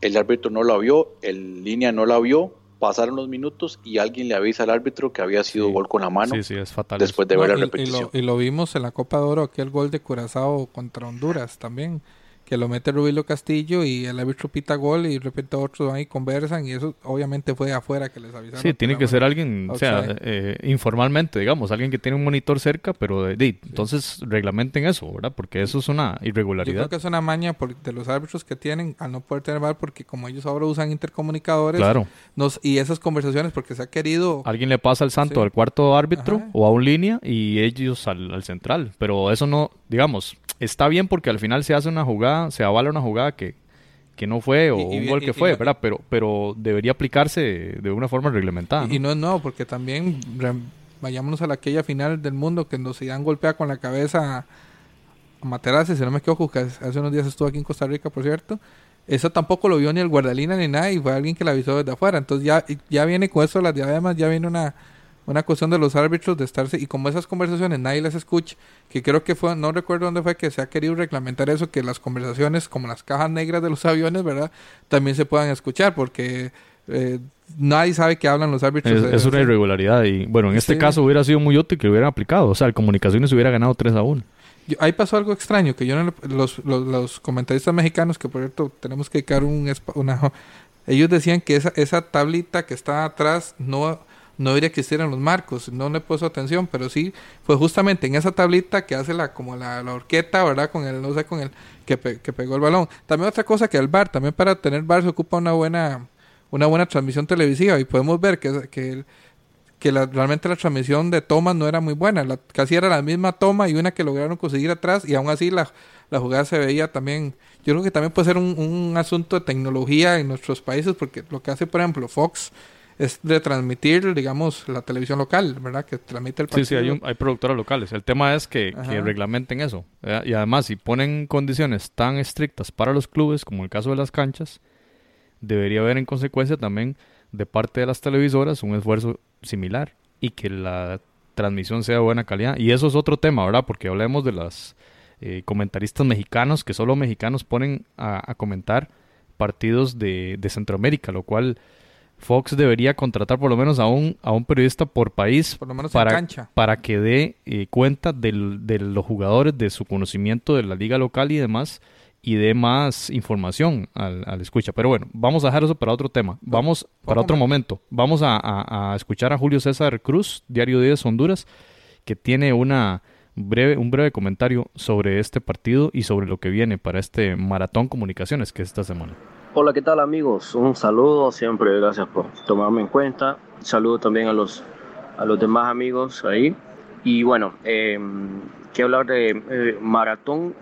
El árbitro no la vio, el línea no la vio. Pasaron los minutos y alguien le avisa al árbitro que había sido gol con la mano. es fatal. Después de ver la repetición. Y lo, y lo, vimos en la Copa de Oro, aquel gol de Curazao contra Honduras también que lo mete Rubilo Castillo y el árbitro pita gol y de repente otros ahí conversan y eso obviamente fue afuera que les avisaron. Sí, tiene que ser alguien, o sea, eh, informalmente, digamos, alguien que tiene un monitor cerca, pero de, entonces reglamenten eso, ¿verdad? Porque eso es una irregularidad. Yo creo que es una maña de los árbitros que tienen al no poder tener VAR porque como ellos ahora usan intercomunicadores claro. nos, y esas conversaciones porque se ha querido... Alguien le pasa el santo al cuarto árbitro o a un línea y ellos al, al central, pero eso no, digamos, está bien porque al final se hace una jugada, se avala una jugada que, que no fue o un gol que fue, ¿verdad? Pero, pero debería aplicarse de una forma reglamentada. Y no es nuevo, porque también vayámonos a la aquella final del mundo que nos iban golpea con la cabeza a Materazzi, si no me equivoco, que hace unos días estuvo aquí en Costa Rica, por cierto. Eso tampoco lo vio ni el guardalina ni nada y fue alguien que la avisó desde afuera. Entonces ya, ya viene con eso las diademas, ya viene una una cuestión de los árbitros de estarse y como esas conversaciones nadie las escucha, que creo que fue, no recuerdo dónde fue que se ha querido reglamentar eso, que las conversaciones como las cajas negras de los aviones, ¿verdad? También se puedan escuchar porque eh, nadie sabe que hablan los árbitros. Es, una irregularidad y bueno, en este caso hubiera sido muy útil que lo hubieran aplicado, o sea, el Comunicaciones hubiera ganado 3 a 1. ahí pasó algo extraño, que yo no, los, los, comentaristas mexicanos, que por cierto tenemos que dedicar un, una... Ellos decían que esa, esa tablita que está atrás no no debería existir en los marcos, no le puso atención, pero sí fue justamente en esa tablita que hace la como la, la horqueta, ¿verdad? Con el, no sé, con el que, que, pegó el balón. También otra cosa que el bar, también para tener bar se ocupa una buena una buena transmisión televisiva y podemos ver que, que, que realmente la transmisión de tomas no era muy buena, la, casi era la misma toma y una que lograron conseguir atrás y aún así la, la jugada se veía también, yo creo que también puede ser un, un asunto de tecnología en nuestros países porque lo que hace por ejemplo Fox es de transmitir, digamos, la televisión local, ¿verdad? Que transmite el partido. Sí, sí, hay, hay productoras locales. El tema es que, que reglamenten eso. Y además, si ponen condiciones tan estrictas para los clubes, como el caso de las canchas, debería haber en consecuencia también de parte de las televisoras un esfuerzo similar y que la transmisión sea de buena calidad. Y eso es otro tema, ¿verdad? Porque hablemos de las eh, comentaristas mexicanos, que solo mexicanos ponen a, a comentar partidos de, de Centroamérica, lo cual Fox debería contratar por lo menos a un, a un periodista por país para, para que dé eh, cuenta de los jugadores, de su conocimiento de la liga local y demás, y dé más información al, al, escucha. Pero bueno, vamos a dejar eso para otro tema. Vamos para otro momento. Vamos a, a, a escuchar a Julio César Cruz, Diario 10 Honduras, que tiene una breve, un breve comentario sobre este partido y sobre lo que viene para este Maratón Comunicaciones que es esta semana. Hola, ¿qué tal amigos? Un saludo, siempre gracias por tomarme en cuenta. saludo también a los, a los demás amigos ahí. Y bueno, eh, hablar de eh, Maratón.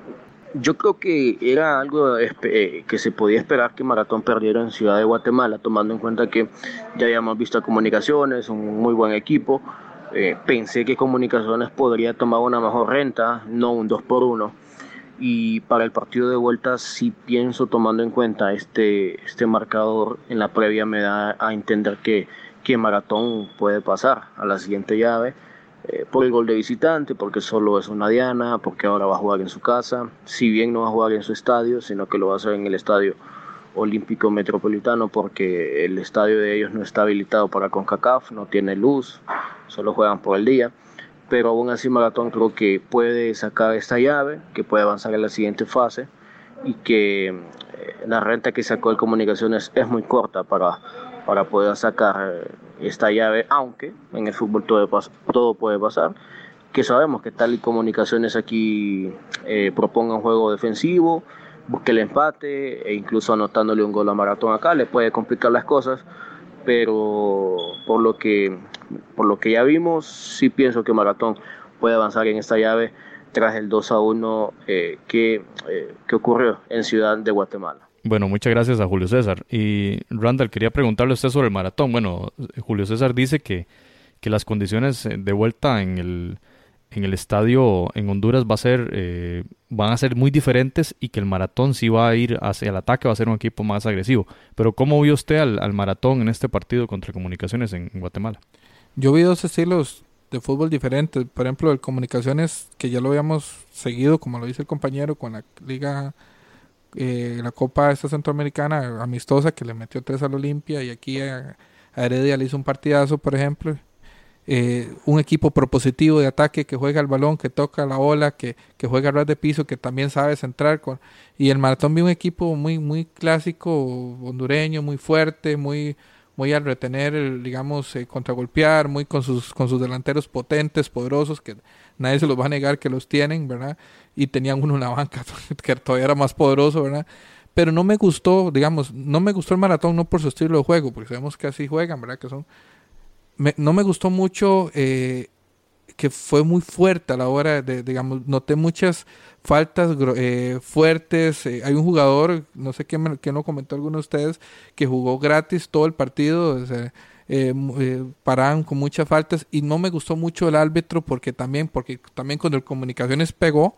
Yo creo que era algo eh, que se podía esperar que Maratón perdiera en Ciudad de Guatemala, tomando en cuenta que ya habíamos visto Comunicaciones, un muy buen equipo. Eh, pensé que Comunicaciones podría tomar una mejor renta, no un 2 por 1 y para el partido de vuelta sí pienso tomando en cuenta este, este marcador en la previa me da a entender que, que Maratón puede pasar a la siguiente llave eh, por el gol de visitante, porque solo es una diana, porque ahora va a jugar en su casa, si bien no va a jugar en su estadio, sino que lo va a hacer en el estadio olímpico metropolitano porque el estadio de ellos no está habilitado para CONCACAF, no tiene luz, solo juegan por el día pero aún así Maratón creo que puede sacar esta llave, que puede avanzar en la siguiente fase y que eh, la renta que sacó el Comunicaciones es muy corta para, para poder sacar eh, esta llave, aunque en el fútbol todo, todo puede pasar, que sabemos que tal y Comunicaciones aquí eh, proponga un juego defensivo, busque el empate e incluso anotándole un gol a Maratón acá, le puede complicar las cosas, pero por lo que por lo que ya vimos, sí pienso que Maratón puede avanzar en esta llave tras el 2 a 1 eh, que, eh, que ocurrió en Ciudad de Guatemala. Bueno, muchas gracias a Julio César. Y Randall, quería preguntarle a usted sobre el maratón. Bueno, Julio César dice que, que las condiciones de vuelta en el, en el estadio en Honduras va a ser, eh, van a ser muy diferentes y que el maratón sí va a ir hacia el ataque, va a ser un equipo más agresivo. Pero ¿cómo vio usted al, maratón en este partido contra Comunicaciones en Guatemala? Yo vi dos estilos de fútbol diferentes. Por ejemplo, el Comunicaciones, que ya lo habíamos seguido, como lo dice el compañero, con la Liga, eh, la Copa esta Centroamericana amistosa, que le metió tres al Olimpia, y aquí a, Heredia le hizo un partidazo, por ejemplo. Eh, un equipo propositivo de ataque que juega el balón, que toca la ola, que, que juega ras de piso, que también sabe centrar. Con, y el Maratón vi un equipo muy, muy clásico, hondureño, muy fuerte, muy muy al retener, digamos, eh, contragolpear, muy con sus, con sus delanteros potentes, poderosos, que nadie se los va a negar que los tienen, ¿verdad? Y tenían uno en la banca que todavía era más poderoso, ¿verdad? Pero no me gustó, digamos, no me gustó el maratón no por su estilo de juego, porque sabemos que así juegan, ¿verdad? Que son... no me gustó mucho eh, que fue muy fuerte a la hora de, digamos, noté muchas faltas eh, fuertes. Eh, hay un jugador, no sé qué, me, no comentó alguno de ustedes, que jugó gratis todo el partido. O eh, paraban con muchas faltas y no me gustó mucho el árbitro porque también, porque también cuando el comunicaciones pegó,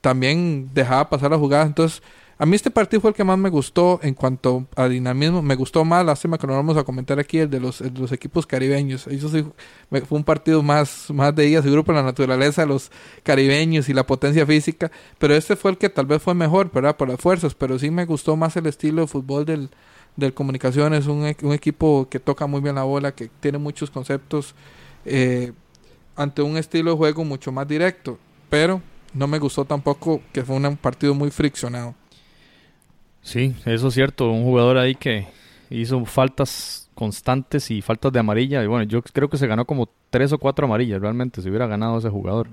también dejaba pasar la jugada. Entonces, a mí este partido fue el que más me gustó en cuanto a dinamismo. Me gustó más, lástima que no vamos a comentar aquí, el de los, equipos caribeños. Eso sí, fue un partido más, más de ellas, seguro por la naturaleza de los caribeños y la potencia física. Pero este fue el que tal vez fue mejor, ¿verdad? Por las fuerzas. Pero sí me gustó más el estilo de fútbol del, del Comunicaciones. Un, un equipo que toca muy bien la bola, que tiene muchos conceptos. Eh, ante un estilo de juego mucho más directo. Pero no me gustó tampoco que fue un partido muy friccionado. Sí, eso es cierto. Un jugador ahí que hizo faltas constantes y faltas de amarilla. Y bueno, yo creo que se ganó como tres o cuatro amarillas realmente, si hubiera ganado ese jugador.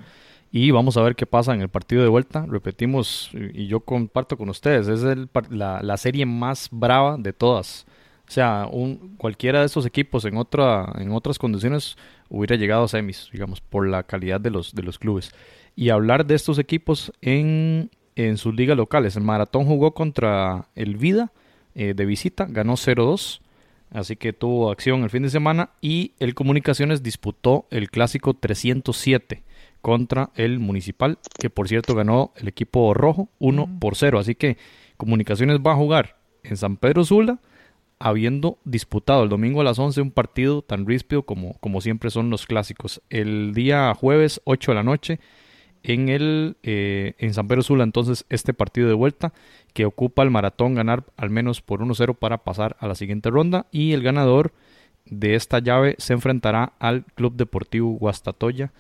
Y vamos a ver qué pasa en el partido de vuelta. Repetimos, y yo comparto con ustedes, es la, la, serie más brava de todas. O sea, un, cualquiera de estos equipos en, otra, en otras condiciones hubiera llegado a semis, digamos, por la calidad de los, de los clubes. Y hablar de estos equipos en en sus ligas locales. El Maratón jugó contra el Vida eh, de visita, ganó 0-2, así que tuvo acción el fin de semana y el Comunicaciones disputó el clásico 307 contra el Municipal, que por cierto ganó el equipo rojo 1 por 0, así que Comunicaciones va a jugar en San Pedro Sula habiendo disputado el domingo a las 11 un partido tan ríspido como, como siempre son los clásicos. El día jueves 8 de la noche en el eh, en San Pedro Sula entonces este partido de vuelta que ocupa el maratón ganar al menos por 1-0 para pasar a la siguiente ronda y el ganador de esta llave se enfrentará al Club Deportivo Guastatoya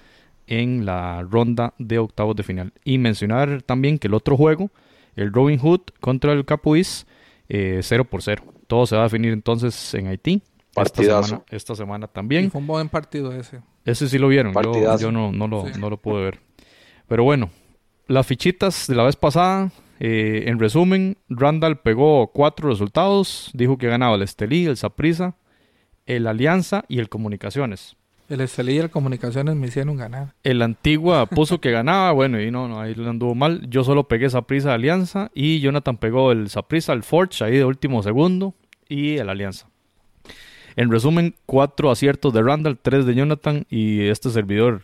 en la ronda de octavos de final. Y mencionar también que el otro juego el Robin Hood contra el Capuís, 0 eh, por 0. Todo se va a definir entonces en Haití. Esta semana, esta semana, también. fue un buen partido ese. Ese sí lo vieron, yo, no, no, lo, no lo pude ver. Pero bueno, las fichitas de la vez pasada, eh, en resumen, Randall pegó cuatro resultados, dijo que ganaba el Estelí, el Saprisa, el Alianza y el Comunicaciones. El Estelí y el Comunicaciones me hicieron ganar. El Antigua puso que ganaba, bueno, y no, no, ahí le anduvo mal. Yo solo pegué Saprisa Alianza y Jonathan pegó el Saprisa, el Forge ahí de último segundo y el Alianza. En resumen, cuatro aciertos de Randall, tres de Jonathan y este servidor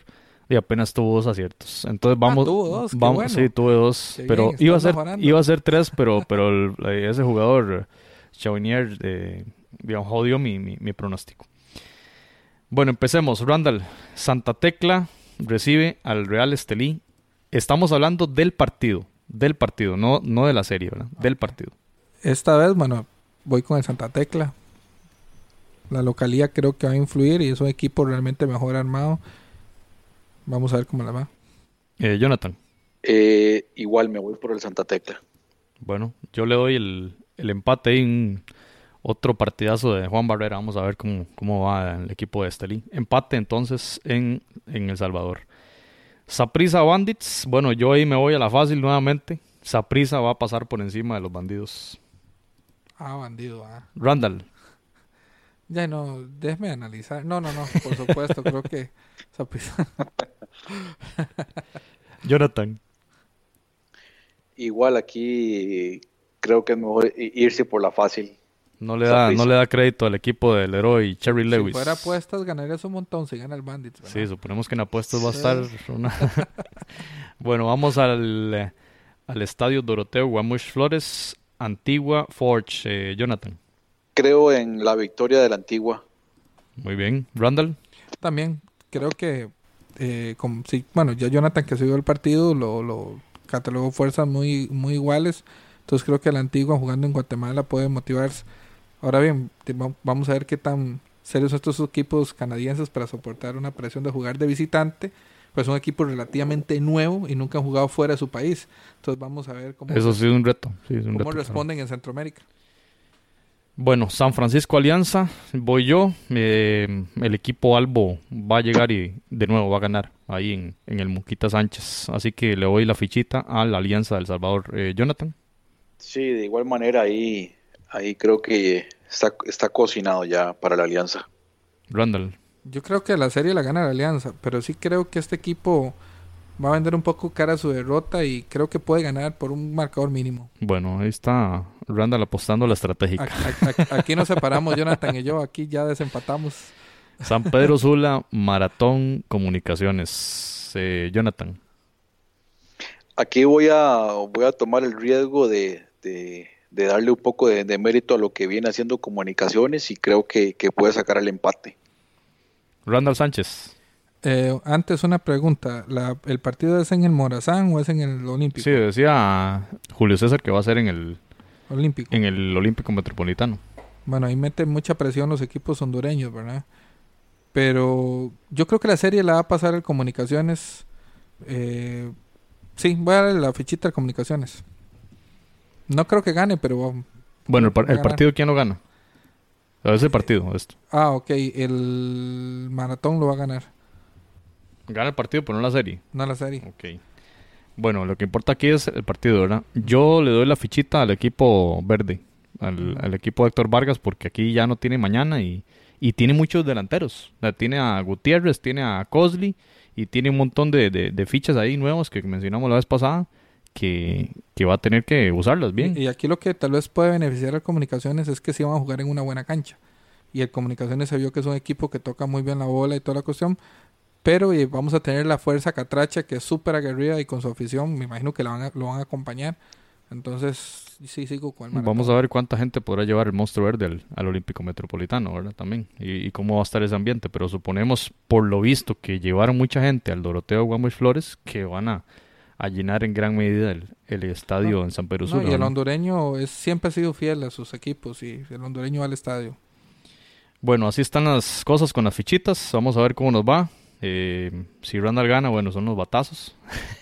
y apenas tuvo dos aciertos. Entonces ah, vamos, tuvo dos, vamos, sí, tuve dos, pero iba a ser iba a ser tres, pero pero ese jugador Chavinier eh, jodió mi, mi, pronóstico. Bueno, empecemos. Randall, Santa Tecla recibe al Real Estelí. Estamos hablando del partido, del partido, no, no de la serie, ¿verdad? Del partido. Esta vez, bueno, voy con el Santa Tecla. La localidad creo que va a influir y es un equipo realmente mejor armado. Vamos a ver cómo la va. Eh, Jonathan. Eh, igual me voy por el Santa Tecla. Bueno, yo le doy el, empate en otro partidazo de Juan Barrera. Vamos a ver cómo, cómo va el equipo de Estelí. Empate entonces en, en El Salvador. Saprisa Bandits. Bueno, yo ahí me voy a la fácil nuevamente. Saprisa va a pasar por encima de los bandidos. Ah, bandido, ah. Randall. Ya no, déjeme analizar. No, no, no, por supuesto, creo que Jonathan. Igual aquí creo que es mejor irse por la fácil. No le da, no le da crédito al equipo del héroe Cherry Lewis. Si fuera apuestas, ganarías un montón si gana el Bandit. Sí, suponemos que en apuestas va a estar. bueno, vamos al, al estadio Doroteo Guamush Flores, Antigua Forge. Eh, Jonathan creo en la victoria de la Antigua. Muy bien. Randall. También creo que, eh, sí, bueno, ya Jonathan que subió el partido lo, lo catalogó fuerzas muy, muy iguales. Entonces creo que la Antigua jugando en Guatemala puede motivarse. Ahora bien, vamos a ver qué tan serios son estos equipos canadienses para soportar una presión de jugar de visitante. Pues un equipo relativamente nuevo y nunca han jugado fuera de su país. Entonces vamos a ver cómo, Eso sí es un reto. Sí, es un cómo responden en Centroamérica. Bueno, San Francisco Alianza, voy yo. Eh, el equipo Albo va a llegar y de nuevo va a ganar ahí en, el Muquita Sánchez. Así que le doy la fichita a la Alianza del Salvador. Eh, Jonathan. Sí, de igual manera ahí, ahí creo que está, está cocinado ya para la Alianza. Randall. Yo creo que la serie la gana la Alianza, pero sí creo que este equipo va a vender un poco cara su derrota y creo que puede ganar por un marcador mínimo. Bueno, ahí está Randall apostando la estratégica. Aquí, nos separamos, Jonathan y yo, aquí ya desempatamos. San Pedro Sula, Maratón Comunicaciones. Eh, Jonathan. Aquí voy a, voy a tomar el riesgo de, darle un poco de, mérito a lo que viene haciendo Comunicaciones y creo que, que puede sacar el empate. Randall Sánchez. Eh, antes una pregunta, ¿el partido es en el Morazán o es en el Olímpico? Sí, decía Julio César que va a ser en el Olímpico. En el Olímpico Metropolitano. Bueno, ahí mete mucha presión los equipos hondureños, ¿verdad? Pero yo creo que la serie la va a pasar el Comunicaciones. Eh, sí, voy a darle la fichita al Comunicaciones. No creo que gane, pero... Bueno, el, el partido, ¿quién lo gana? Ese partido, esto. Ah, ok. El maratón lo va a ganar. Gana el partido, pero no la serie. No la serie. Ok. Bueno, lo que importa aquí es el partido, ¿verdad? Yo le doy la fichita al equipo verde, al, equipo de Héctor Vargas, porque aquí ya no tiene mañana y, y tiene muchos delanteros. tiene a Gutiérrez, tiene a Cosley y tiene un montón de, de, fichas ahí nuevos que mencionamos la vez pasada que, que, va a tener que usarlas bien. Y, aquí lo que tal vez puede beneficiar a Comunicaciones es que sí van a jugar en una buena cancha. Y el Comunicaciones se vio que es un equipo que toca muy bien la bola y toda la cuestión, pero eh, vamos a tener la fuerza catracha que es súper aguerrida y con su afición, me imagino que lo van a acompañar. Entonces, sí, sigo con el Vamos a ver cuánta gente podrá llevar el monstruo verde al, Olímpico Metropolitano, ¿verdad? También. Y, cómo va a estar ese ambiente. Pero suponemos, por lo visto, que llevaron mucha gente al Doroteo Guamuch Flores que van a, llenar en gran medida el, estadio en San Pedro Sula. y el hondureño es, siempre ha sido fiel a sus equipos y el hondureño va al estadio. Bueno, así están las cosas con las fichitas. Vamos a ver cómo nos va. Eh, si Randall gana, bueno, son los batazos.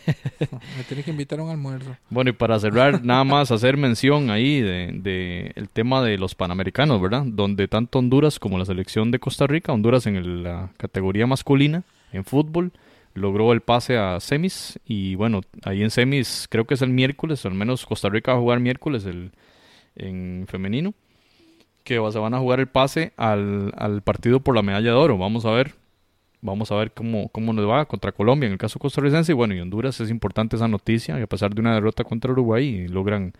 Me tiene que invitar a un almuerzo. Bueno, y para cerrar, nada más hacer mención ahí de, de, el tema de los panamericanos, ¿verdad? Donde tanto Honduras como la selección de Costa Rica, Honduras en la categoría masculina en fútbol, logró el pase a semis y bueno, ahí en semis creo que es el miércoles, al menos Costa Rica va a jugar miércoles el, en femenino, que se van a jugar el pase al, al partido por la medalla de oro. Vamos a ver Vamos a ver cómo, cómo nos va contra Colombia en el caso costarricense. Y bueno, y Honduras es importante esa noticia, que a pesar de una derrota contra Uruguay, logran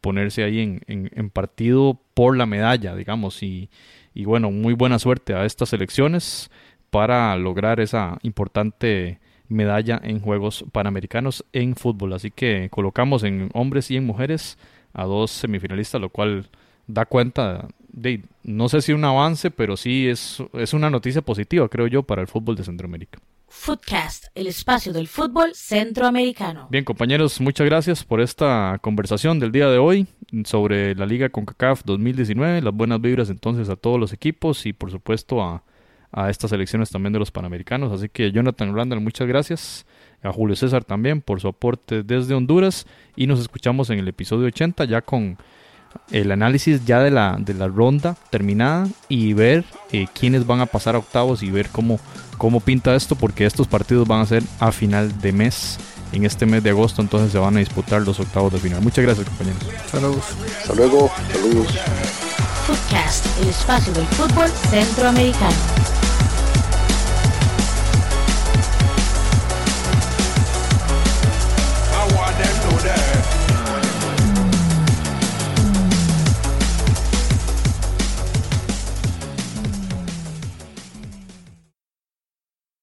ponerse ahí en, en, partido por la medalla, digamos. Y, y, bueno, muy buena suerte a estas elecciones para lograr esa importante medalla en Juegos Panamericanos en fútbol. Así que colocamos en hombres y en mujeres a dos semifinalistas, lo cual da cuenta de, no sé si un avance, pero sí es, es una noticia positiva, creo yo, para el fútbol de Centroamérica. Footcast, el espacio del fútbol centroamericano. Bien, compañeros, muchas gracias por esta conversación del día de hoy sobre la Liga CONCACAF 2019. Las buenas vibras entonces a todos los equipos y por supuesto a, a estas elecciones también de los Panamericanos. Así que Jonathan Randall, muchas gracias. A Julio César también por su aporte desde Honduras y nos escuchamos en el episodio 80 ya con el análisis ya de la, de la ronda terminada y ver eh, quiénes van a pasar a octavos y ver cómo, cómo pinta esto, porque estos partidos van a ser a final de mes. En este mes de agosto, entonces se van a disputar los octavos de final. Muchas gracias, compañeros. Saludos. Hasta luego. Saludos. Podcast, el espacio del fútbol centroamericano.